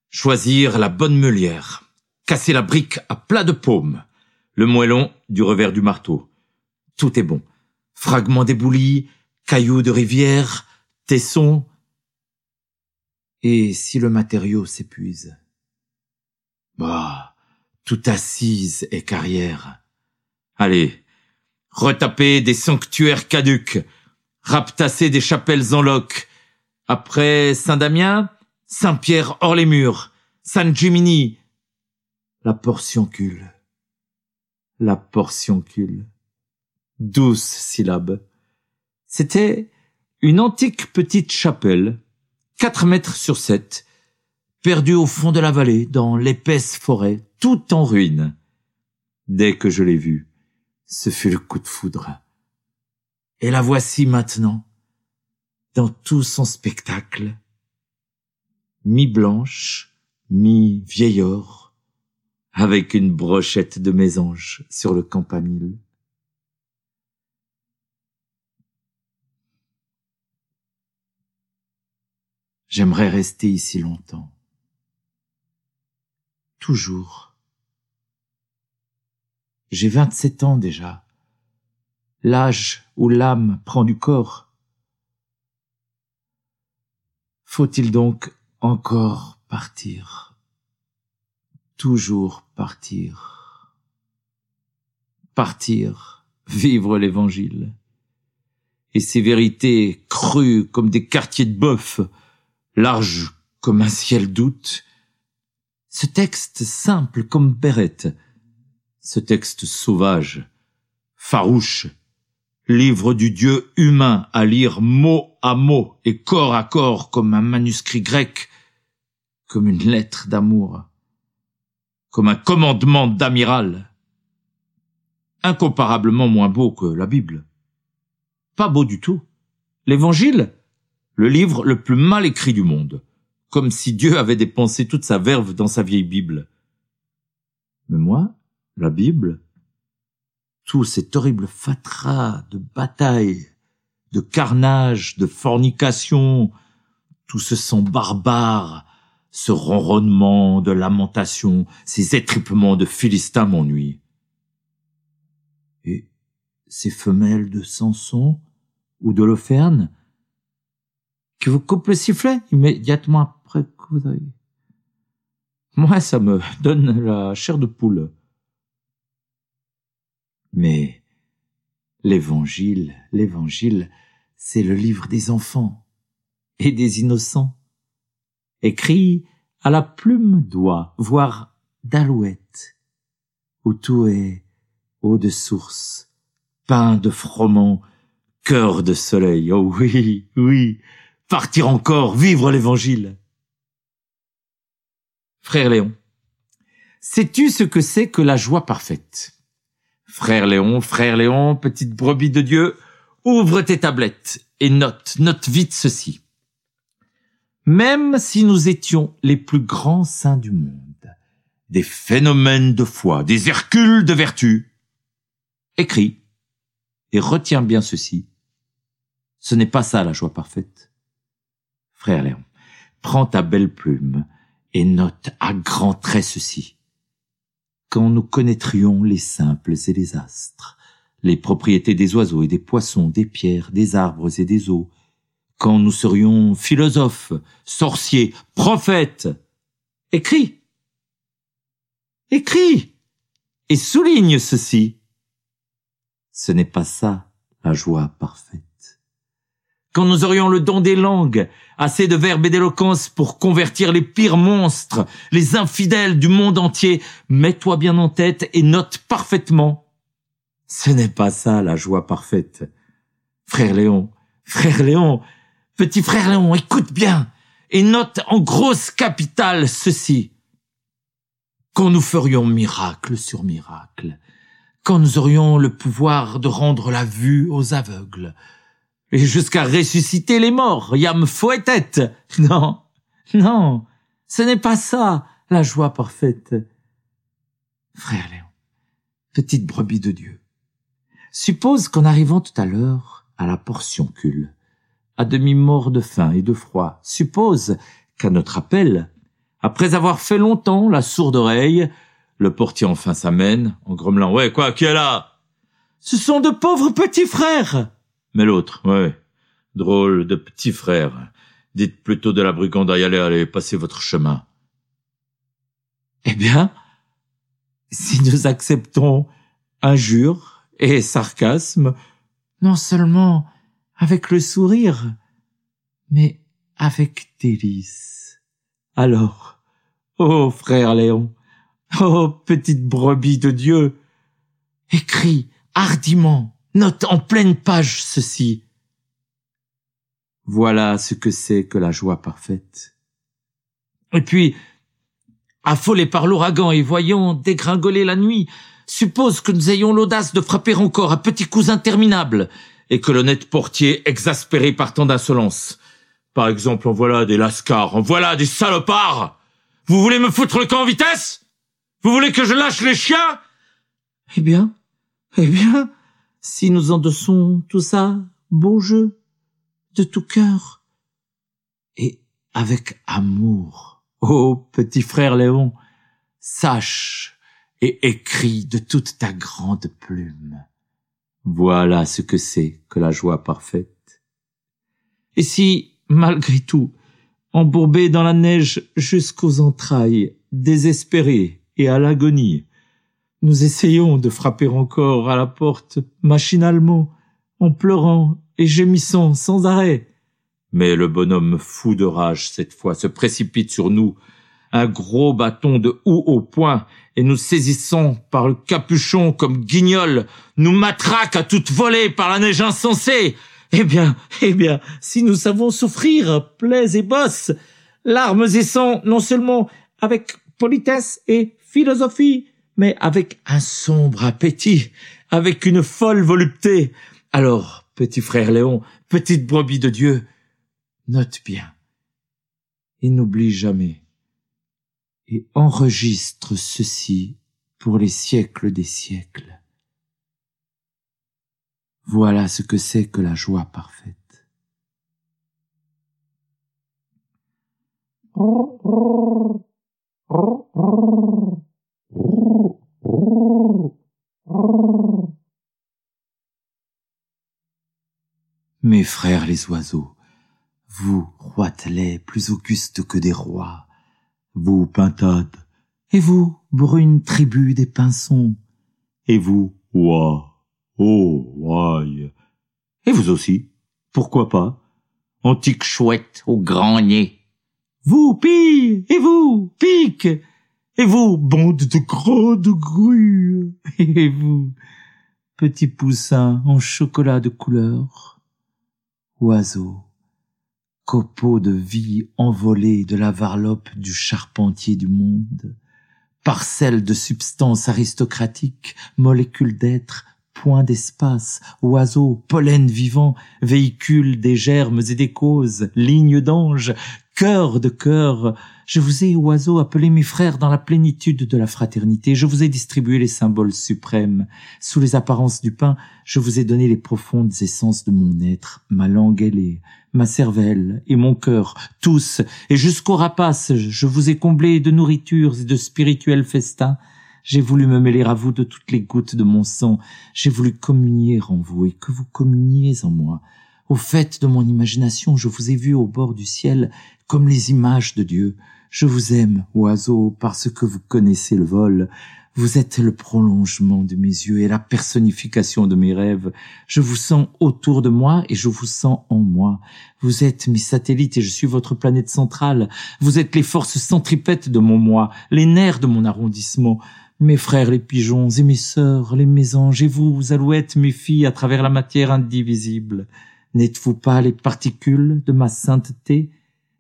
choisir la bonne meulière, casser la brique à plat de paume, le moellon du revers du marteau. Tout est bon. Fragments d'éboulis, cailloux de rivière, tessons. Et si le matériau s'épuise? Bah, tout assise et carrière. Allez, retaper des sanctuaires caduques, raptasser des chapelles en loques. Après Saint-Damien, Saint-Pierre hors les murs, Saint-Gimini, la portioncule. La portioncule. Douze syllabes. C'était une antique petite chapelle, quatre mètres sur sept, perdue au fond de la vallée, dans l'épaisse forêt, tout en ruine. Dès que je l'ai vue, ce fut le coup de foudre. Et la voici maintenant, dans tout son spectacle, mi-blanche, mi-vieil or, avec une brochette de mésange sur le campanile. J'aimerais rester ici longtemps. Toujours j'ai vingt-sept ans déjà. L'âge où l'âme prend du corps. Faut-il donc encore partir? Toujours partir. Partir, vivre l'évangile. Et ces vérités crues comme des quartiers de bœuf, larges comme un ciel d'août. Ce texte simple comme Bérette, ce texte sauvage, farouche, livre du Dieu humain à lire mot à mot et corps à corps comme un manuscrit grec, comme une lettre d'amour, comme un commandement d'amiral, incomparablement moins beau que la Bible. Pas beau du tout. L'évangile, le livre le plus mal écrit du monde, comme si Dieu avait dépensé toute sa verve dans sa vieille Bible. Mais moi, la Bible, tout cet horrible fatras de bataille, de carnage, de fornication, tout ce sang barbare, ce ronronnement de lamentation, ces étripements de Philistins m'ennuient. Et ces femelles de Samson ou de Loferne, qui vous coupent le sifflet immédiatement après que vous avez... Moi, ça me donne la chair de poule. Mais l'évangile, l'évangile, c'est le livre des enfants et des innocents, écrit à la plume d'oie, voire d'alouette, où tout est eau de source, pain de froment, cœur de soleil. Oh oui, oui, partir encore, vivre l'évangile. Frère Léon, sais-tu ce que c'est que la joie parfaite? Frère Léon, frère Léon, petite brebis de Dieu, ouvre tes tablettes et note, note vite ceci. Même si nous étions les plus grands saints du monde, des phénomènes de foi, des Hercules de vertu, écris et retiens bien ceci. Ce n'est pas ça la joie parfaite. Frère Léon, prends ta belle plume et note à grands traits ceci. Quand nous connaîtrions les simples et les astres, les propriétés des oiseaux et des poissons, des pierres, des arbres et des eaux, quand nous serions philosophes, sorciers, prophètes, écris, écris, et souligne ceci. Ce n'est pas ça la joie parfaite quand nous aurions le don des langues, assez de verbes et d'éloquence pour convertir les pires monstres, les infidèles du monde entier, mets-toi bien en tête et note parfaitement. Ce n'est pas ça la joie parfaite. Frère Léon, frère Léon, petit frère Léon, écoute bien et note en grosse capitale ceci. Quand nous ferions miracle sur miracle, quand nous aurions le pouvoir de rendre la vue aux aveugles, jusqu'à ressusciter les morts, yam fouettet. Non, non, ce n'est pas ça, la joie parfaite. Frère Léon, petite brebis de Dieu, suppose qu'en arrivant tout à l'heure à la portioncule, à demi mort de faim et de froid, suppose qu'à notre appel, après avoir fait longtemps la sourde oreille, le portier enfin s'amène, en grommelant, ouais, quoi, qui est là? Ce sont de pauvres petits frères! Mais l'autre, ouais, drôle de petit frère. Dites plutôt de la y aller, allez, passez votre chemin. Eh bien, si nous acceptons injures et sarcasme, non seulement avec le sourire, mais avec délice. Alors, ô oh frère Léon, ô oh petite brebis de Dieu, écris hardiment Note en pleine page ceci. Voilà ce que c'est que la joie parfaite. Et puis, affolés par l'ouragan et voyant dégringoler la nuit, suppose que nous ayons l'audace de frapper encore à petits coups interminables, et que l'honnête portier, exaspéré par tant d'insolence. Par exemple, en voilà des lascars, en voilà des salopards. Vous voulez me foutre le camp en vitesse? Vous voulez que je lâche les chiens? Eh bien, eh bien, si nous endossons tout ça, beau jeu, de tout cœur, et avec amour. Ô petit frère Léon, sache et écris de toute ta grande plume. Voilà ce que c'est que la joie parfaite. Et si, malgré tout, embourbé dans la neige jusqu'aux entrailles, désespéré et à l'agonie, nous essayons de frapper encore à la porte machinalement, en pleurant et gémissant sans arrêt. Mais le bonhomme fou de rage cette fois se précipite sur nous, un gros bâton de houx au poing, et nous saisissant par le capuchon comme guignol, nous matraque à toute volée par la neige insensée. Eh bien, eh bien, si nous savons souffrir, plaies et bosses, larmes et sang, non seulement avec politesse et philosophie, mais avec un sombre appétit, avec une folle volupté. Alors, petit frère Léon, petite brebis de Dieu, note bien et n'oublie jamais et enregistre ceci pour les siècles des siècles. Voilà ce que c'est que la joie parfaite. Mes frères les oiseaux, vous, roitelets plus augustes que des rois, vous, pintades, et vous, brune tribu des pinsons, et vous, oie, oh, ouaille, et vous aussi, pourquoi pas, antique chouette au grand nez, vous, pire, et vous, magnifiques. Et vous, bande de grandes grues. Et vous, petits poussins en chocolat de couleur. Oiseaux, copeaux de vie envolés de la varlope du charpentier du monde, parcelles de substances aristocratiques, molécules d'être, point d'espace, oiseaux, pollen vivant, véhicules des germes et des causes, lignes d'anges, cœur de cœur. Je vous ai, oiseaux, appelé mes frères dans la plénitude de la fraternité. Je vous ai distribué les symboles suprêmes. Sous les apparences du pain, je vous ai donné les profondes essences de mon être, ma langue ailée, ma cervelle et mon cœur, tous, et jusqu'au rapace, je vous ai comblé de nourritures et de spirituels festins. J'ai voulu me mêler à vous de toutes les gouttes de mon sang. J'ai voulu communier en vous et que vous communiez en moi. Au fait de mon imagination, je vous ai vu au bord du ciel comme les images de Dieu. Je vous aime, oiseau, parce que vous connaissez le vol. Vous êtes le prolongement de mes yeux et la personnification de mes rêves. Je vous sens autour de moi et je vous sens en moi. Vous êtes mes satellites et je suis votre planète centrale. Vous êtes les forces centripètes de mon moi, les nerfs de mon arrondissement mes frères les pigeons et mes sœurs les mésanges et vous, alouettes, mes filles, à travers la matière indivisible. N'êtes-vous pas les particules de ma sainteté?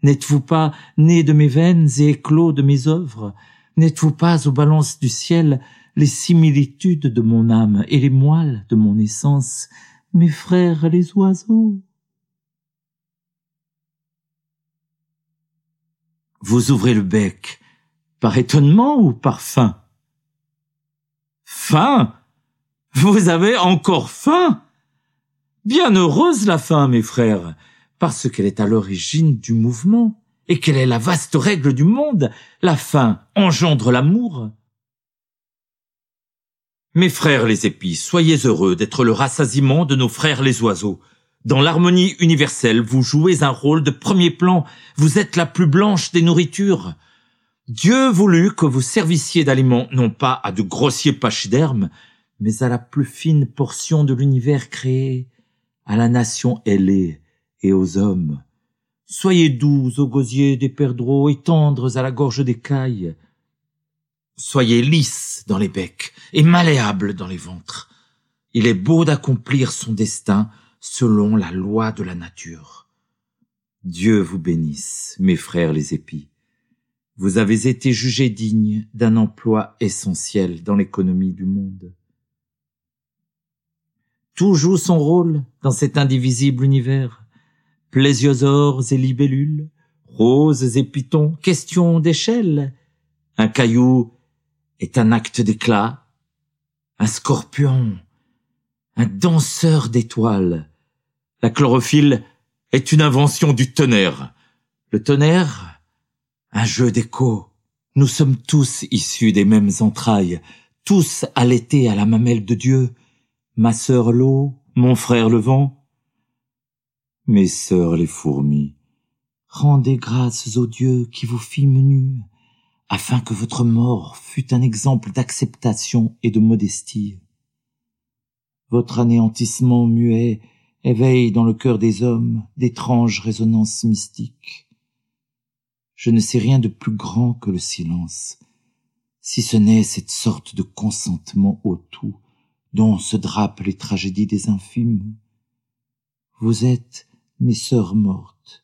N'êtes-vous pas nés de mes veines et éclos de mes œuvres? N'êtes-vous pas aux balances du ciel les similitudes de mon âme et les moelles de mon essence Mes frères les oiseaux? Vous ouvrez le bec, par étonnement ou par faim? Faim! Vous avez encore faim! Bien heureuse la faim, mes frères, parce qu'elle est à l'origine du mouvement, et qu'elle est la vaste règle du monde. La faim engendre l'amour. Mes frères les épis, soyez heureux d'être le rassasiement de nos frères les oiseaux. Dans l'harmonie universelle, vous jouez un rôle de premier plan, vous êtes la plus blanche des nourritures. Dieu voulut que vous servissiez d'aliments non pas à de grossiers pachydermes, mais à la plus fine portion de l'univers créé, à la nation ailée et aux hommes. Soyez doux aux gosiers des perdreaux et tendres à la gorge des cailles. Soyez lisses dans les becs et malléables dans les ventres. Il est beau d'accomplir son destin selon la loi de la nature. Dieu vous bénisse, mes frères les épis. Vous avez été jugé digne d'un emploi essentiel dans l'économie du monde. Tout joue son rôle dans cet indivisible univers. Plésiosaures et libellules, roses et pitons, question d'échelle. Un caillou est un acte d'éclat. Un scorpion, un danseur d'étoiles. La chlorophylle est une invention du tonnerre. Le tonnerre un jeu d'écho. Nous sommes tous issus des mêmes entrailles, tous allaités à la mamelle de Dieu, ma sœur l'eau, mon frère le vent. Mes sœurs les fourmis, rendez grâces au Dieu qui vous fit menu, afin que votre mort fût un exemple d'acceptation et de modestie. Votre anéantissement muet éveille dans le cœur des hommes d'étranges résonances mystiques je ne sais rien de plus grand que le silence, si ce n'est cette sorte de consentement au tout dont se drapent les tragédies des infimes. Vous êtes, mes sœurs mortes,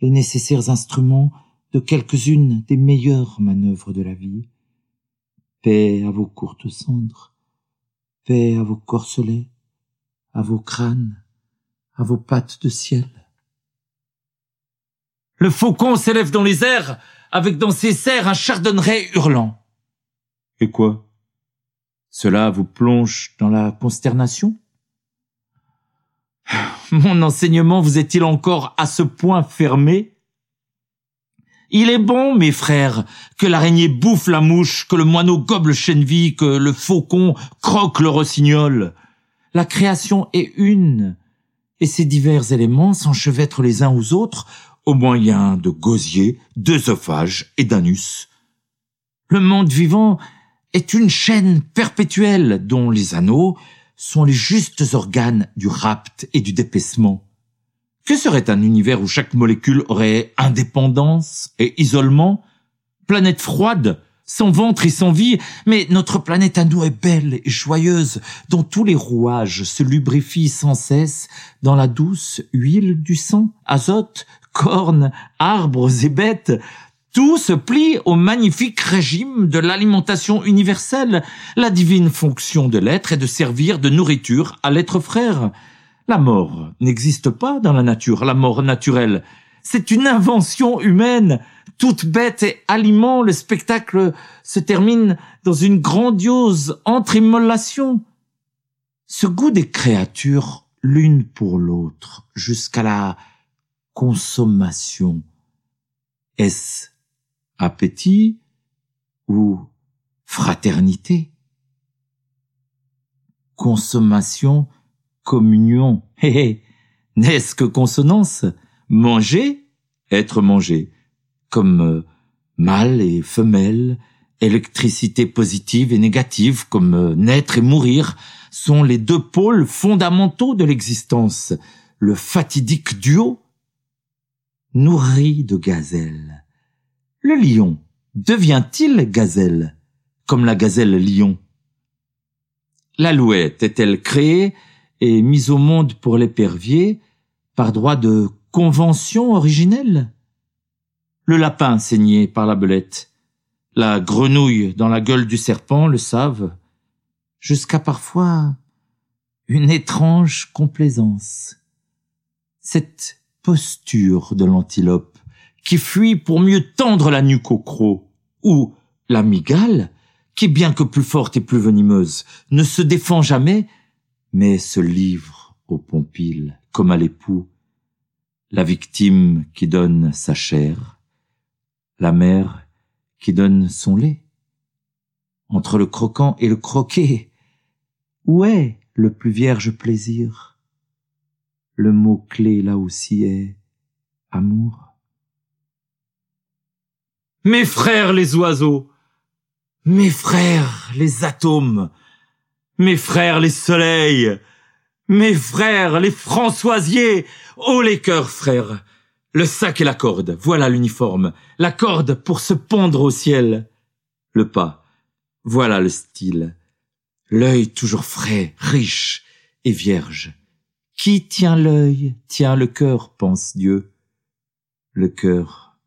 les nécessaires instruments de quelques-unes des meilleures manœuvres de la vie. Paix à vos courtes cendres, paix à vos corselets, à vos crânes, à vos pattes de ciel. Le faucon s'élève dans les airs, avec dans ses serres un chardonneret hurlant. Et quoi? Cela vous plonge dans la consternation? Mon enseignement vous est-il encore à ce point fermé? Il est bon, mes frères, que l'araignée bouffe la mouche, que le moineau gobe le chènevis, que le faucon croque le rossignol. La création est une, et ces divers éléments s'enchevêtrent les uns aux autres au moyen de gosiers, d'œsophages et d'anus. Le monde vivant est une chaîne perpétuelle dont les anneaux sont les justes organes du rapt et du dépaissement. Que serait un univers où chaque molécule aurait indépendance et isolement? Planète froide, sans ventre et sans vie, mais notre planète à nous est belle et joyeuse, dont tous les rouages se lubrifient sans cesse dans la douce huile du sang, azote, cornes, arbres et bêtes, tout se plie au magnifique régime de l'alimentation universelle. La divine fonction de l'être est de servir de nourriture à l'être frère. La mort n'existe pas dans la nature, la mort naturelle. C'est une invention humaine. Toute bête et aliment, le spectacle se termine dans une grandiose entrémolation. Ce goût des créatures l'une pour l'autre jusqu'à la consommation. Est-ce appétit ou fraternité Consommation, communion. N'est-ce que consonance? Manger, être mangé, comme euh, mâle et femelle, électricité positive et négative, comme euh, naître et mourir, sont les deux pôles fondamentaux de l'existence. Le fatidique duo, nourri de gazelle. Le lion devient-il gazelle, comme la gazelle lion? L'alouette est-elle créée et mise au monde pour l'épervier par droit de convention originelle? Le lapin saigné par la belette, la grenouille dans la gueule du serpent le savent, jusqu'à parfois une étrange complaisance. Cette posture de l'antilope qui fuit pour mieux tendre la nuque au croc, ou la migale, qui bien que plus forte et plus venimeuse, ne se défend jamais, mais se livre au pompile comme à l'époux, la victime qui donne sa chair, la mère qui donne son lait. Entre le croquant et le croqué, où est le plus vierge plaisir? Le mot-clé là aussi est amour. Mes frères les oiseaux, mes frères les atomes, mes frères les soleils, mes frères les françoisiers, oh les cœurs frères, le sac et la corde, voilà l'uniforme, la corde pour se pendre au ciel, le pas, voilà le style, l'œil toujours frais, riche et vierge. Qui tient l'œil, tient le cœur, pense Dieu. Le cœur.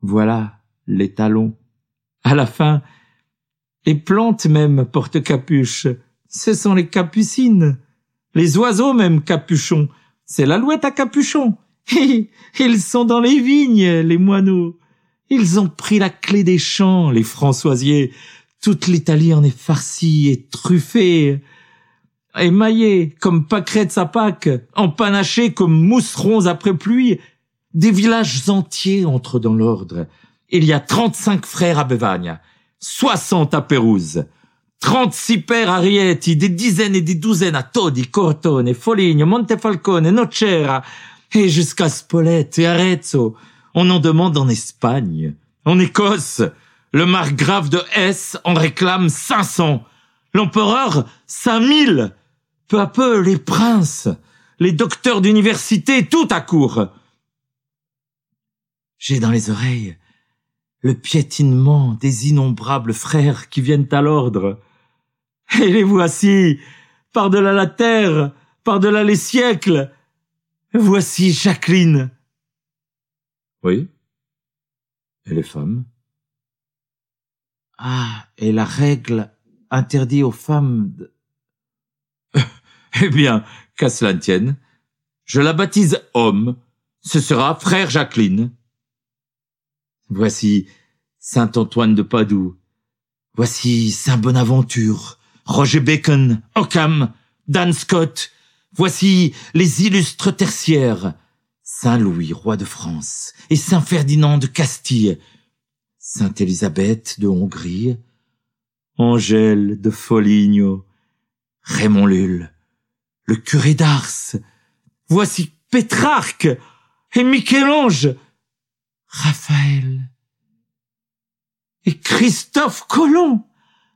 Voilà les talons. À la fin, les plantes même portent capuche. Ce sont les capucines. Les oiseaux même capuchons. C'est l'alouette à capuchon. Ils sont dans les vignes, les moineaux. Ils ont pris la clé des champs, les Françoisiers. Toute l'Italie en est farcie et truffée, émaillée comme pâquerettes à Pâques, empanachée comme mousserons après pluie. Des villages entiers entrent dans l'ordre il y a 35 frères à Bevagne, 60 à Pérouse, 36 pères à Rieti, des dizaines et des douzaines à Todi, Cortone, Foligno, Montefalcone, Nocera, et jusqu'à Spolette et Arezzo. On en demande en Espagne, en Écosse. Le margrave de Hesse en réclame 500. L'empereur 5000. Peu à peu, les princes, les docteurs d'université, tout à court. J'ai dans les oreilles le piétinement des innombrables frères qui viennent à l'ordre. Et les voici, par-delà la terre, par-delà les siècles. Voici Jacqueline. Oui. Et les femmes? Ah, et la règle interdit aux femmes de... eh bien, qu'à cela tienne, je la baptise homme, ce sera frère Jacqueline. Voici Saint Antoine de Padoue. Voici Saint Bonaventure, Roger Bacon, Ockham, Dan Scott. Voici les illustres tertiaires. Saint Louis, roi de France, et Saint Ferdinand de Castille. Sainte Élisabeth de Hongrie. Angèle de Foligno. Raymond Lulle. Le curé d'Ars. Voici Pétrarque et Michel-Ange. Raphaël et Christophe Colomb,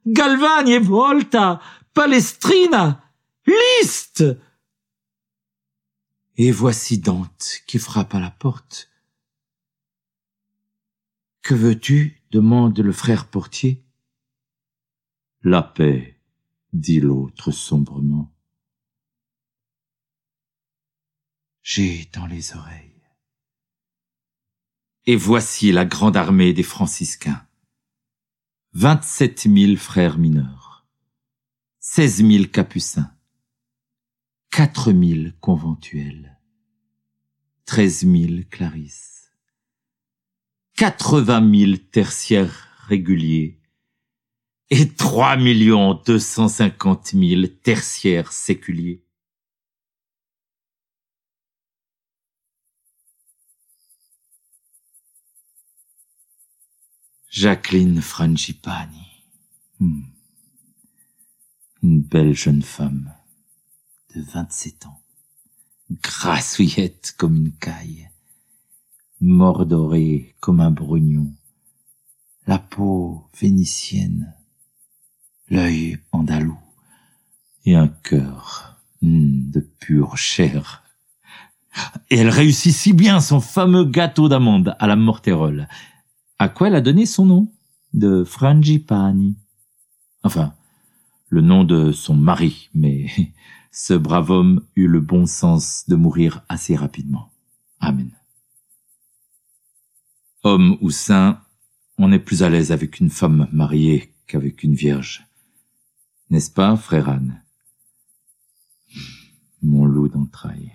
Galvani et Volta, Palestrina, Liszt. Et voici Dante qui frappe à la porte. Que veux-tu? demande le frère portier. La paix, dit l'autre sombrement. J'ai dans les oreilles. Et voici la grande armée des franciscains. Vingt-sept mille frères mineurs, seize mille capucins, quatre mille conventuels, treize mille clarisses, quatre-vingt mille tertiaires réguliers. Et trois millions deux cent cinquante mille tertiaires séculiers. Jacqueline Frangipani. Hmm. Une belle jeune femme de 27 ans, grassouillette comme une caille, mordorée comme un brugnon, la peau vénitienne, l'œil andalou et un cœur hmm, de pure chair. Et elle réussit si bien son fameux gâteau d'amande à la morterole à quoi elle a donné son nom? De Frangipani. Enfin, le nom de son mari, mais ce brave homme eut le bon sens de mourir assez rapidement. Amen. Homme ou saint, on est plus à l'aise avec une femme mariée qu'avec une vierge. N'est-ce pas, frère Anne? Mon loup d'entrailles,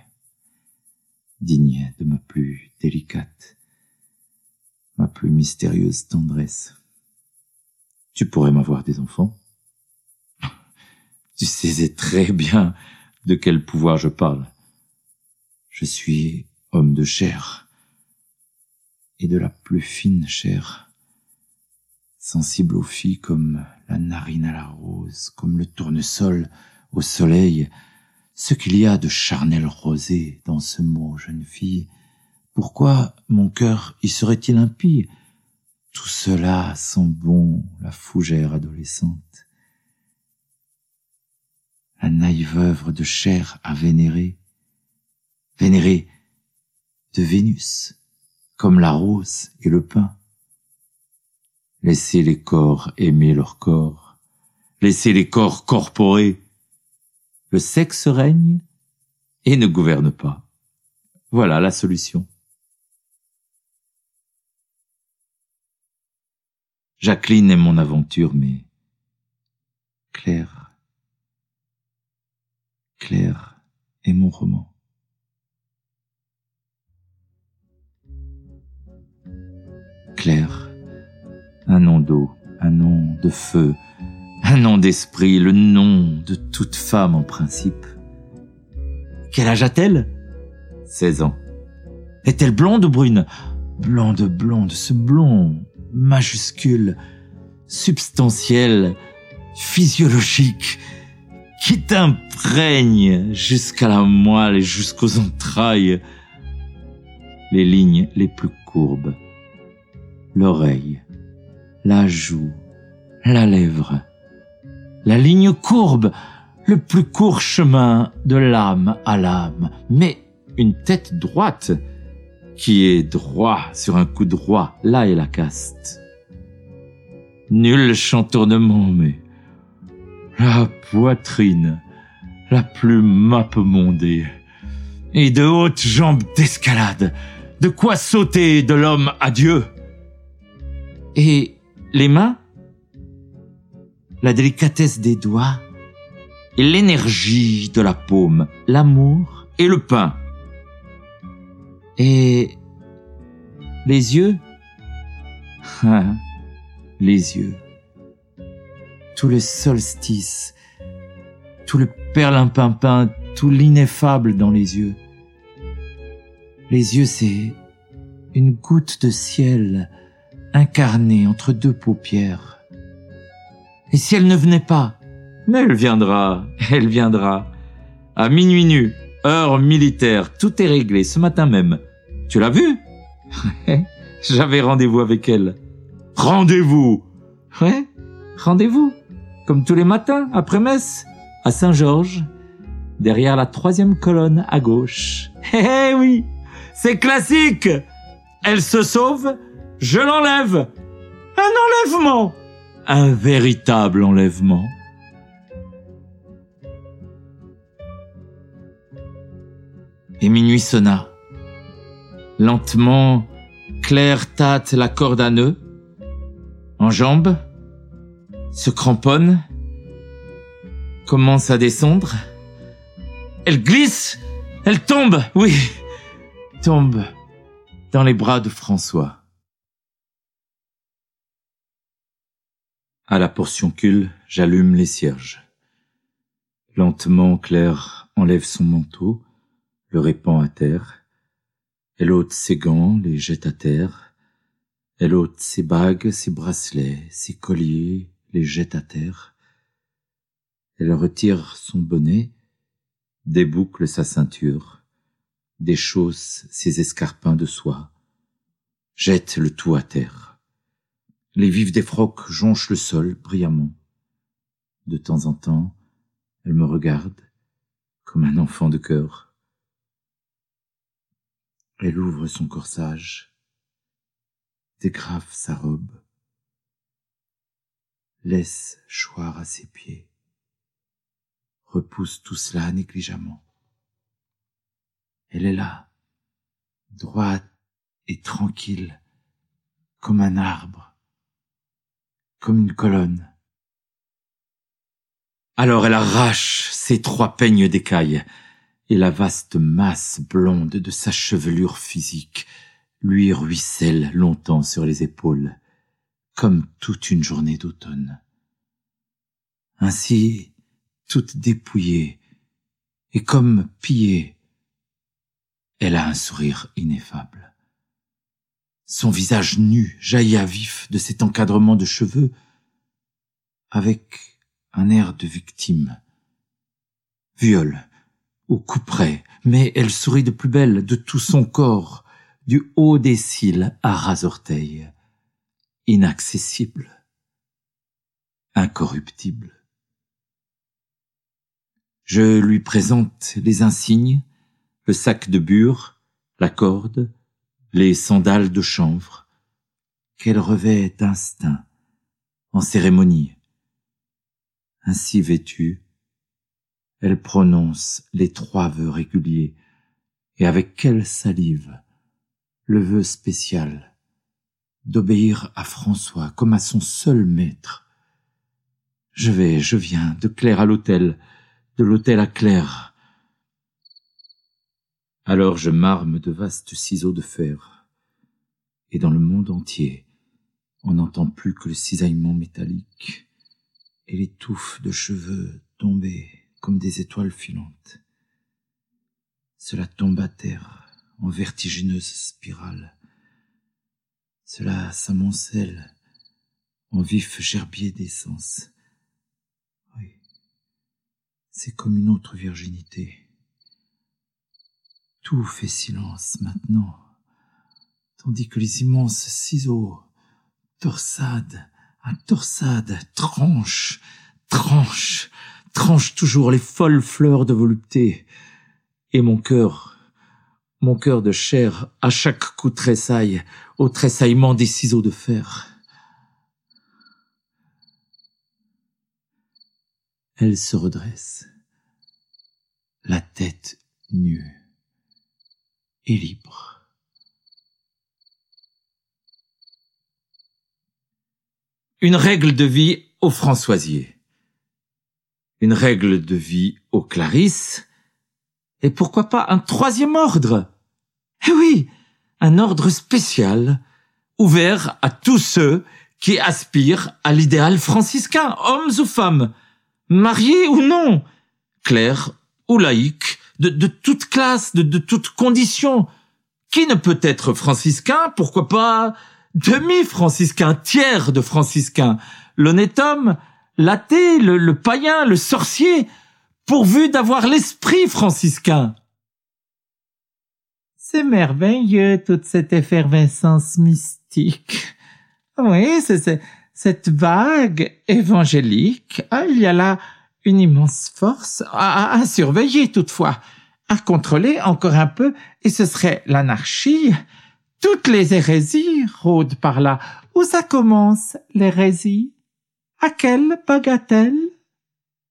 digne de ma plus délicate ma plus mystérieuse tendresse. Tu pourrais m'avoir des enfants Tu sais très bien de quel pouvoir je parle. Je suis homme de chair, et de la plus fine chair, sensible aux filles comme la narine à la rose, comme le tournesol au soleil, ce qu'il y a de charnel rosé dans ce mot, jeune fille, pourquoi mon cœur y serait-il impie? Tout cela sent bon la fougère adolescente. La naïve œuvre de chair à vénérer, vénérer de Vénus, comme la rose et le pain. Laissez les corps aimer leur corps, laissez les corps corporer. Le sexe règne et ne gouverne pas. Voilà la solution. Jacqueline est mon aventure, mais Claire, Claire est mon roman. Claire, un nom d'eau, un nom de feu, un nom d'esprit, le nom de toute femme en principe. Quel âge a-t-elle? 16 ans. Est-elle blonde ou brune? Blonde, blonde, ce blond, majuscule, substantiel, physiologique, qui t'imprègne jusqu'à la moelle et jusqu'aux entrailles, les lignes les plus courbes, l'oreille, la joue, la lèvre, la ligne courbe, le plus court chemin de l'âme à l'âme, mais une tête droite, qui est droit sur un coup droit, là est la caste. Nul chantournement, mais la poitrine la plus mondée et de hautes jambes d'escalade, de quoi sauter de l'homme à Dieu? Et les mains, la délicatesse des doigts et l'énergie de la paume, l'amour et le pain et les yeux? Ah, Les yeux. Tout le solstice, tout le perlimpinpin, tout l'ineffable dans les yeux. Les yeux, c'est une goutte de ciel incarnée entre deux paupières. Et si elle ne venait pas? Mais elle viendra, elle viendra. À minuit nu, heure militaire, tout est réglé ce matin même. Tu l'as vu? J'avais rendez-vous avec elle. Rendez-vous Ouais, rendez-vous. Comme tous les matins, après messe, à Saint-Georges, derrière la troisième colonne à gauche. Eh oui, c'est classique Elle se sauve Je l'enlève. Un enlèvement. Un véritable enlèvement. Et minuit sonna. Lentement, Claire tâte la corde à nœud. En jambes, se cramponne, commence à descendre. Elle glisse, elle tombe, oui, tombe dans les bras de François. À la portioncule, j'allume les cierges. Lentement, Claire enlève son manteau, le répand à terre. Elle ôte ses gants, les jette à terre. Elle ôte ses bagues, ses bracelets, ses colliers, les jette à terre. Elle retire son bonnet, déboucle sa ceinture, déchausse ses escarpins de soie, jette le tout à terre. Les vifs des frocs jonchent le sol brillamment. De temps en temps, elle me regarde comme un enfant de cœur. Elle ouvre son corsage, dégrafe sa robe, laisse choir à ses pieds, repousse tout cela négligemment. Elle est là, droite et tranquille, comme un arbre, comme une colonne. Alors elle arrache ses trois peignes d'écailles, et la vaste masse blonde de sa chevelure physique lui ruisselle longtemps sur les épaules, comme toute une journée d'automne. Ainsi, toute dépouillée, et comme pillée, elle a un sourire ineffable. Son visage nu jaillit à vif de cet encadrement de cheveux, avec un air de victime. Viole, au couperet, mais elle sourit de plus belle de tout son corps, du haut des cils à ras orteils, inaccessible, incorruptible. Je lui présente les insignes, le sac de bure, la corde, les sandales de chanvre, qu'elle revêt d'instinct, en cérémonie. Ainsi vêtue, elle prononce les trois vœux réguliers, et avec quelle salive? Le vœu spécial. D'obéir à François comme à son seul maître. Je vais, je viens, de Claire à l'hôtel, de l'hôtel à Claire. Alors je marme de vastes ciseaux de fer, et dans le monde entier, on n'entend plus que le cisaillement métallique et les touffes de cheveux tombés comme des étoiles filantes. Cela tombe à terre en vertigineuse spirale. Cela s'amoncelle en vif gerbier d'essence. Oui, c'est comme une autre virginité. Tout fait silence maintenant, tandis que les immenses ciseaux, torsades à torsade, tranchent, tranchent, tranche toujours les folles fleurs de volupté, et mon cœur, mon cœur de chair, à chaque coup tressaille, au tressaillement des ciseaux de fer. Elle se redresse, la tête nue et libre. Une règle de vie au Françoisier une règle de vie aux Clarisse, et pourquoi pas un troisième ordre? Eh oui, un ordre spécial, ouvert à tous ceux qui aspirent à l'idéal franciscain, hommes ou femmes, mariés ou non, clercs ou laïcs, de, toute classe, de, de toute condition. Qui ne peut être franciscain? Pourquoi pas demi-franciscain, tiers de franciscain. L'honnête homme l'athée, le, païen, le sorcier, pourvu d'avoir l'esprit franciscain.
C'est merveilleux, toute cette effervescence mystique. Oui, c'est cette vague évangélique. Ah, il y a là une immense force à, à, surveiller toutefois, à contrôler encore un peu, et ce serait l'anarchie
toutes les hérésies rôdent par là. Où ça commence, l'hérésie? À quelle bagatelle?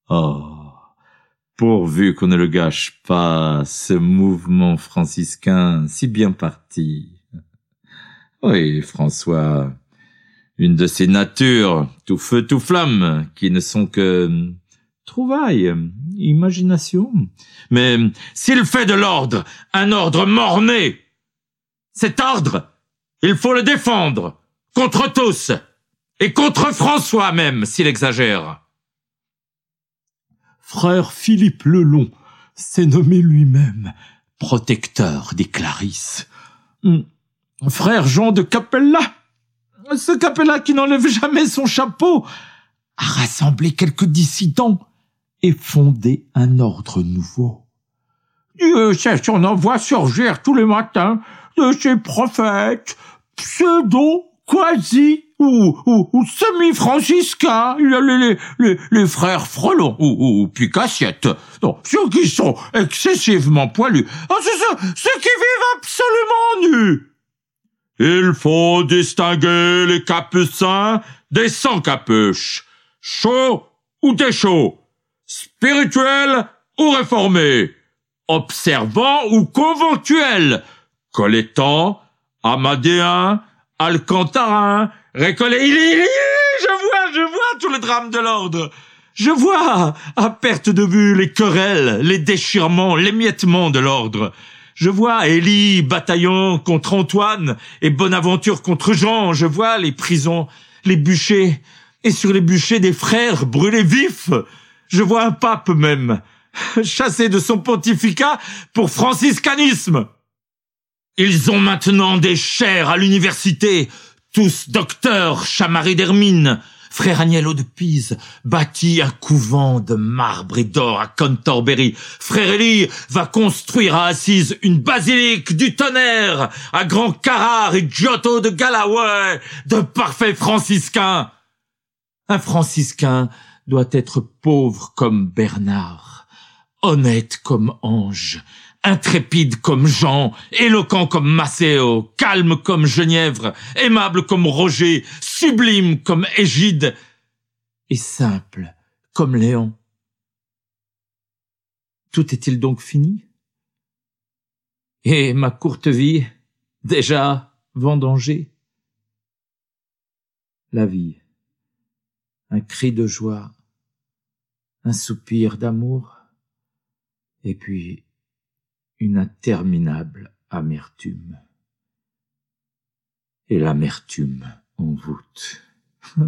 Oh, pourvu qu'on ne le gâche pas, ce mouvement franciscain si bien parti. Oui, François, une de ces natures, tout feu, tout flamme, qui ne sont que trouvailles, imagination. Mais s'il fait de l'ordre un ordre mort-né, cet ordre, il faut le défendre, contre tous, et contre François même, s'il exagère.
Frère Philippe Lelon s'est nommé lui-même protecteur des Clarisses.
Hmm. Frère Jean de Capella, ce Capella qui n'enlève jamais son chapeau, a rassemblé quelques dissidents et fondé un ordre nouveau. Dieu sait si on en voit surgir tous les matins de ces prophètes, pseudo, quasi ou, ou, ou semi-franciscains, les, les, les, frères Frelon ou, ou Picassiette, ceux qui sont excessivement poilus, ah, ça, ceux qui vivent absolument nus.
Il faut distinguer les capucins des sans-capuches, chauds ou déchauds, spirituels ou réformés, observants ou conventuels, collétants, amadéens, alcantarins, récollets. Il, il, je vois, je vois tout le drame de l'ordre. Je vois, à perte de vue, les querelles, les déchirements, l'émiettement de l'ordre. Je vois Élie bataillon contre Antoine et Bonaventure contre Jean. Je vois les prisons, les bûchers, et sur les bûchers des frères brûlés vifs. Je vois un pape même, chassé de son pontificat pour franciscanisme. Ils ont maintenant des chaires à l'université, tous docteurs, Chamari d'Hermine, frère Agnello de Pise bâtit un couvent de marbre et d'or à Canterbury. Frère Élie va construire à Assise une basilique du tonnerre à Grand Carrare et Giotto de Galloway, de parfaits franciscains. Un franciscain doit être pauvre comme Bernard, honnête comme Ange, intrépide comme Jean, éloquent comme Maceo, calme comme Genièvre, aimable comme Roger, sublime comme Égide, et simple comme Léon. Tout est-il donc fini? Et ma courte vie, déjà vendangée? La vie, un cri de joie, un soupir d'amour, et puis une interminable amertume. Et l'amertume envoûte.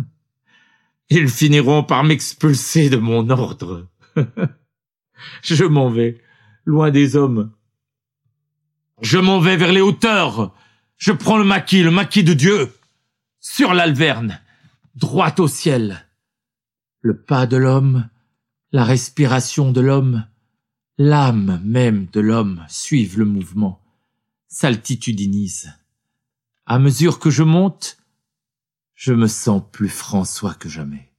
Ils finiront par m'expulser de mon ordre. Je m'en vais, loin des hommes. Je m'en vais vers les hauteurs. Je prends le maquis, le maquis de Dieu, sur l'alverne, droit au ciel. Le pas de l'homme, la respiration de l'homme, L'âme même de l'homme suive le mouvement, s'altitudinise. À mesure que je monte, je me sens plus François que jamais.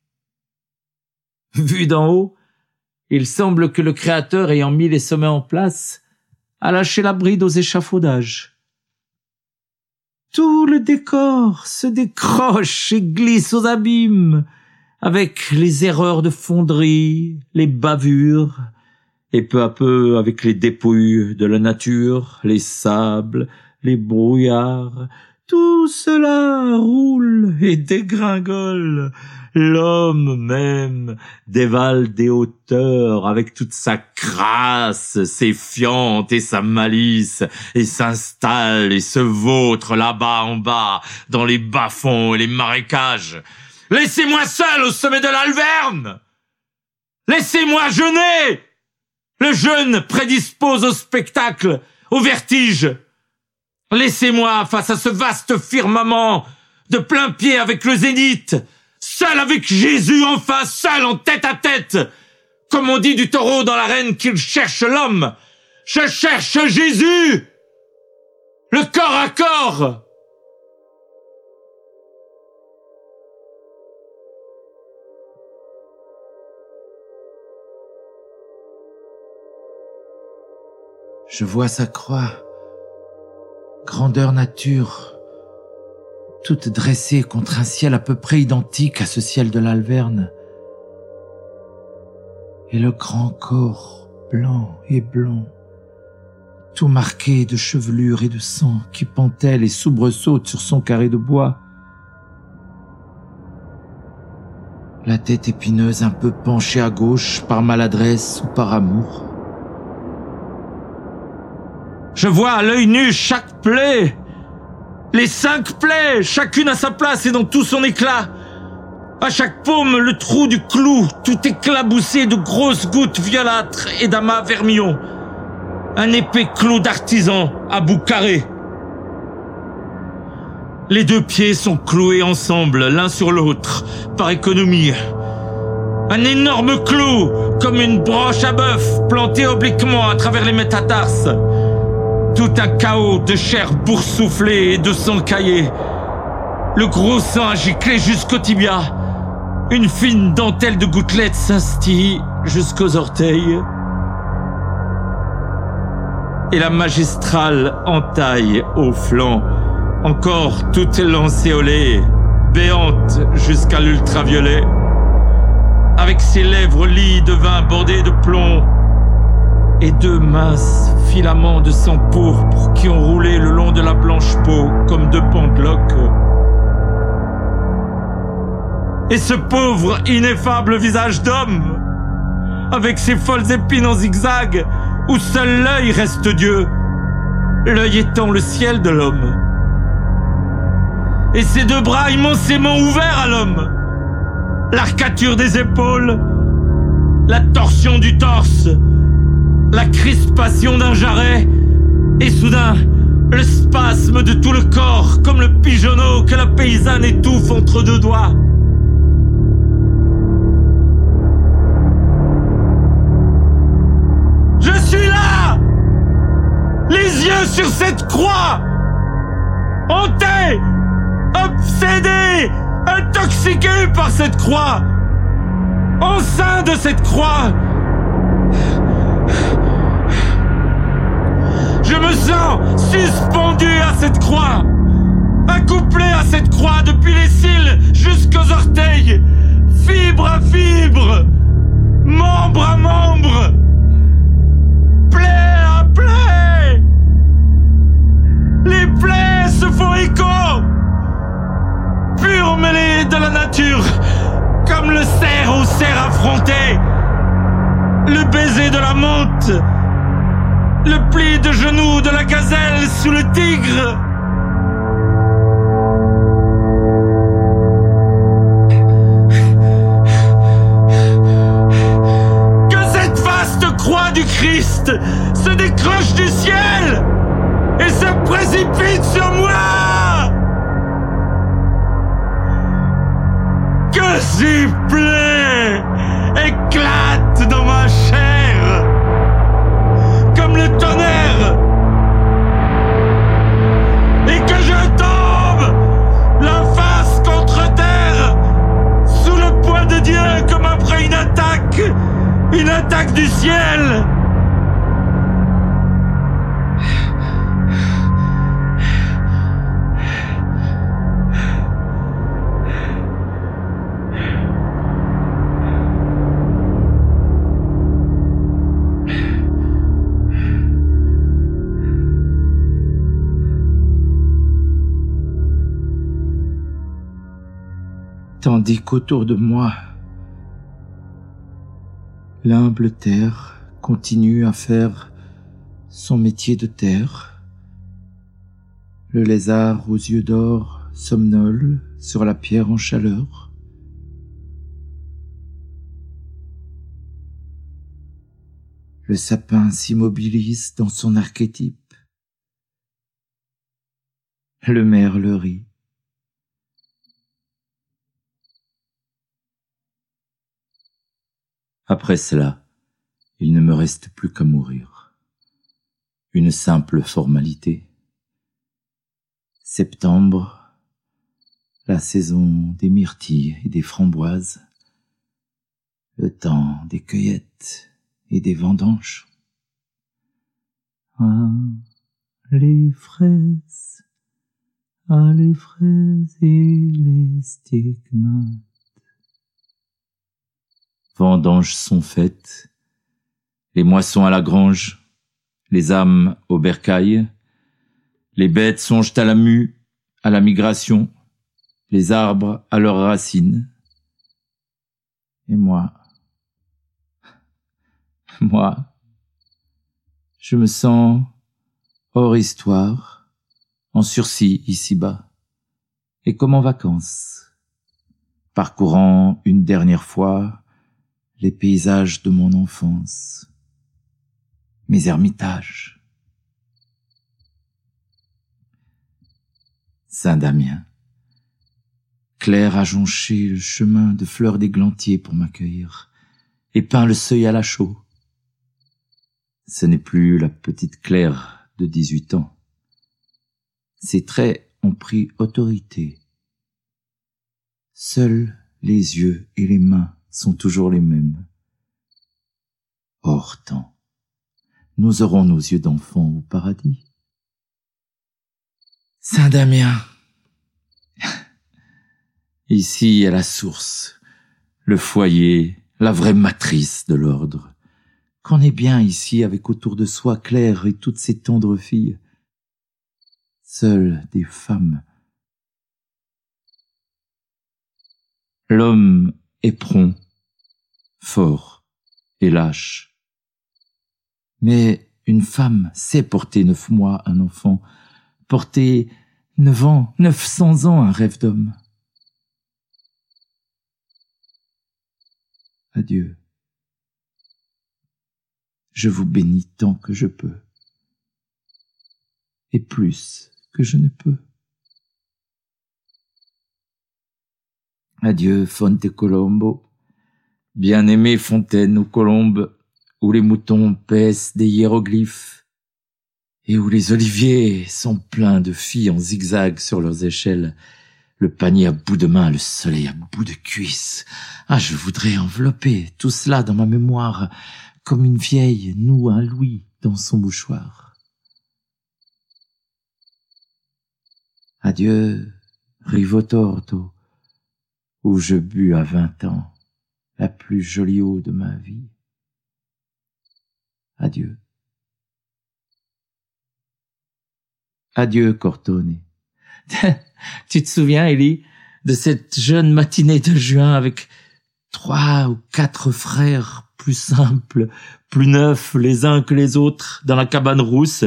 Vu d'en haut, il semble que le Créateur ayant mis les sommets en place, a lâché la bride aux échafaudages. Tout le décor se décroche et glisse aux abîmes, avec les erreurs de fonderie, les bavures, et peu à peu, avec les dépouilles de la nature, les sables, les brouillards, tout cela roule et dégringole. L'homme même dévale des hauteurs avec toute sa crasse, ses fientes et sa malice, et s'installe et se vautre là-bas en bas, dans les bas-fonds et les marécages. Laissez-moi seul au sommet de l'Alverne! Laissez-moi jeûner! Le jeune prédispose au spectacle, au vertige. Laissez-moi face à ce vaste firmament, de plein pied avec le zénith, seul avec Jésus enfin, seul en tête à tête. Comme on dit du taureau dans l'arène qu'il cherche l'homme. Je cherche Jésus! Le corps à corps! Je vois sa croix, grandeur nature, toute dressée contre un ciel à peu près identique à ce ciel de l'Alverne, et le grand corps blanc et blond, tout marqué de chevelure et de sang qui pantelle et soubresaute sur son carré de bois, la tête épineuse un peu penchée à gauche par maladresse ou par amour. Je vois à l'œil nu chaque plaie, les cinq plaies, chacune à sa place et dans tout son éclat. À chaque paume, le trou du clou, tout éclaboussé de grosses gouttes violâtres et d'amas vermillon. Un épais clou d'artisan à bout carré. Les deux pieds sont cloués ensemble, l'un sur l'autre, par économie. Un énorme clou, comme une broche à bœuf, planté obliquement à travers les métatarses. Tout un chaos de chair boursouflée et de sang caillé. Le gros sang a giclé jusqu'au tibia. Une fine dentelle de gouttelettes s'instille jusqu'aux orteils. Et la magistrale entaille au flanc encore toute lancéolée, béante jusqu'à l'ultraviolet, avec ses lèvres lits de vin bordées de plomb, et deux minces filaments de sang pourpre qui ont roulé le long de la blanche peau comme deux pendeloques. Et ce pauvre, ineffable visage d'homme, avec ses folles épines en zigzag, où seul l'œil reste Dieu, l'œil étant le ciel de l'homme et ses deux bras immensément ouverts à l'homme. L'arcature des épaules, la torsion du torse, la crispation d'un jarret, et soudain, le spasme de tout le corps, comme le pigeonneau que la paysanne étouffe entre deux doigts. Je suis là! Les yeux sur cette croix! Hanté! Obsédé, intoxiqué par cette croix, sein de cette croix. Sens suspendu à cette croix, accouplé à cette croix depuis les cils jusqu'aux orteils, fibre à fibre, membre à membre, plaie à plaie. Les plaies se font écho pur mêlé de la nature, comme le cerf au cerf affronté, le baiser de la monte, le pli de genoux de la gazelle sous le tigre. Que cette vaste croix du Christ se décroche du ciel et se précipite sur moi que ces plaies une attaque du ciel. tandis qu'autour de moi, l'humble terre continue à faire son métier de terre. Le lézard aux yeux d'or somnole sur la pierre en chaleur. Le sapin s'immobilise dans son archétype. Le merle rit. Après cela, il ne me reste plus qu'à mourir. Une simple formalité. Septembre, la saison des myrtilles et des framboises, le temps des cueillettes et des vendanges. Ah,
les fraises, ah les fraises et les stigmates.
Vendanges sont faites, les moissons à la grange, les âmes au bercail, les bêtes songent à la mue, à la migration, les arbres à leurs racines. Et moi, moi, je me sens hors histoire, en sursis ici-bas, et comme en vacances, parcourant une dernière fois les paysages de mon enfance, mes ermitages. Saint-Damien. Claire a jonché le chemin de fleurs d'églantier pour m'accueillir et peint le seuil à la chaux. Ce n'est plus la petite Claire de dix-huit ans. Ses traits ont pris autorité. Seuls les yeux et les mains sont toujours les mêmes. Hors temps, nous aurons nos yeux d'enfant au paradis. Saint-Damien. Ici est la source, le foyer, la vraie matrice de l'ordre. Qu'on est bien ici avec autour de soi Claire et toutes ces tendres filles. Seules des femmes. L'homme est prompt, fort et lâche. Mais une femme sait porter neuf mois un enfant, porter neuf ans, neuf cents ans un rêve d'homme. Adieu. Je vous bénis tant que je peux, et plus que je ne peux. Adieu, Fonte Colombo, bien-aimée fontaine aux colombes, où les moutons pèsent des hiéroglyphes, et où les oliviers sont pleins de filles en zigzag sur leurs échelles, le panier à bout de main, le soleil à bout de cuisse. Ah, je voudrais envelopper tout cela dans ma mémoire, comme une vieille noue un louis dans son mouchoir. Adieu, Rivotorto, où je bus à vingt ans la plus jolie eau de ma vie. Adieu. Adieu, Cortone. tu te souviens, Ellie, de cette jeune matinée de juin avec trois ou quatre frères plus simples, plus neufs les uns que les autres dans la cabane rousse,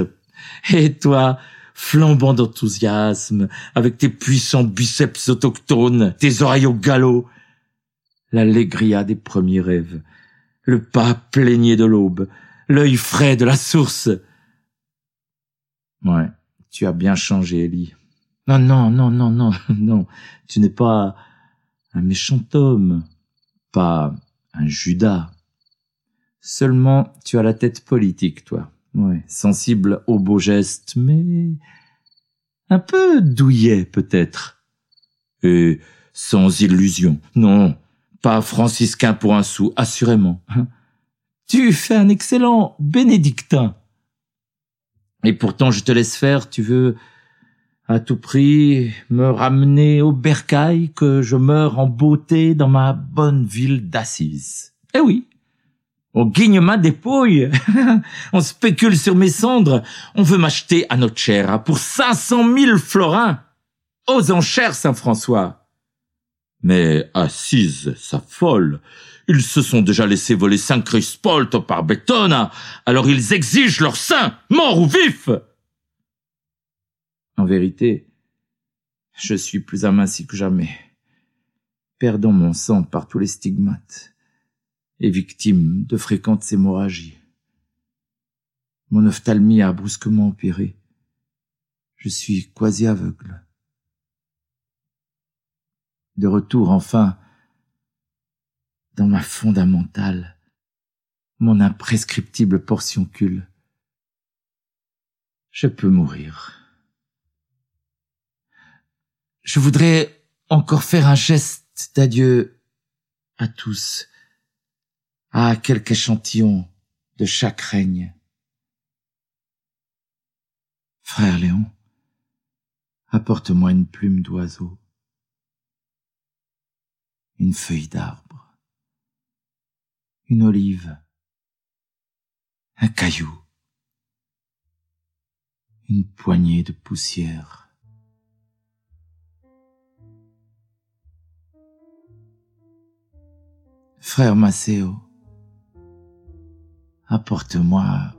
et toi, flambant d'enthousiasme, avec tes puissants biceps autochtones, tes oreilles au galop, l'allégria des premiers rêves, le pas plaigné de l'aube, l'œil frais de la source. Ouais, tu as bien changé, Ellie. Non, non, non, non, non, non, tu n'es pas un méchant homme, pas un Judas. Seulement, tu as la tête politique, toi. Ouais, sensible aux beaux gestes, mais un peu douillet, peut-être. Et sans illusion. Non, pas franciscain pour un sou, assurément. Tu fais un excellent bénédictin. Et pourtant, je te laisse faire, tu veux à tout prix me ramener au bercail, que je meure en beauté dans ma bonne ville d'Assise. Eh oui, au guignement dépouille, on spécule sur mes cendres, on veut m'acheter à notre chair pour cinq cent mille florins. Aux enchères, Saint-François. Mais Assise, sa folle, ils se sont déjà laissé voler cinq Crispolto par Betona, alors ils exigent leur sein, mort ou vif. En vérité, je suis plus aminci que jamais, perdant mon sang par tous les stigmates et victime de fréquentes hémorragies. Mon ophtalmie a brusquement empiré. Je suis quasi aveugle. De retour enfin dans ma fondamentale, mon imprescriptible portioncule. Je peux mourir. Je voudrais encore faire un geste d'adieu à tous, à quelque échantillon de chaque règne. Frère Léon, apporte-moi une plume d'oiseau, une feuille d'arbre, une olive, un caillou, une poignée de poussière. Frère Maceo, apporte-moi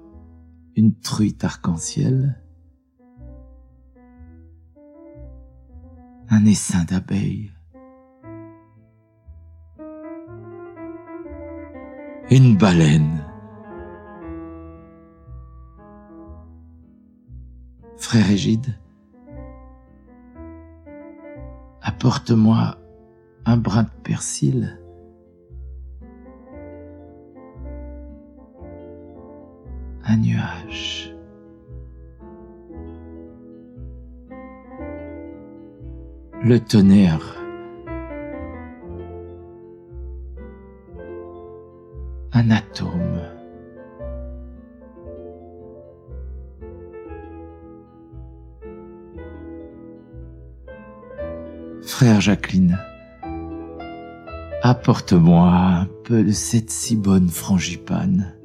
une truite arc-en-ciel, un essaim d'abeilles, une baleine. Frère Égide, apporte-moi un brin de persil, un nuage. Le tonnerre. Jacqueline, apporte-moi un peu de cette si bonne frangipane.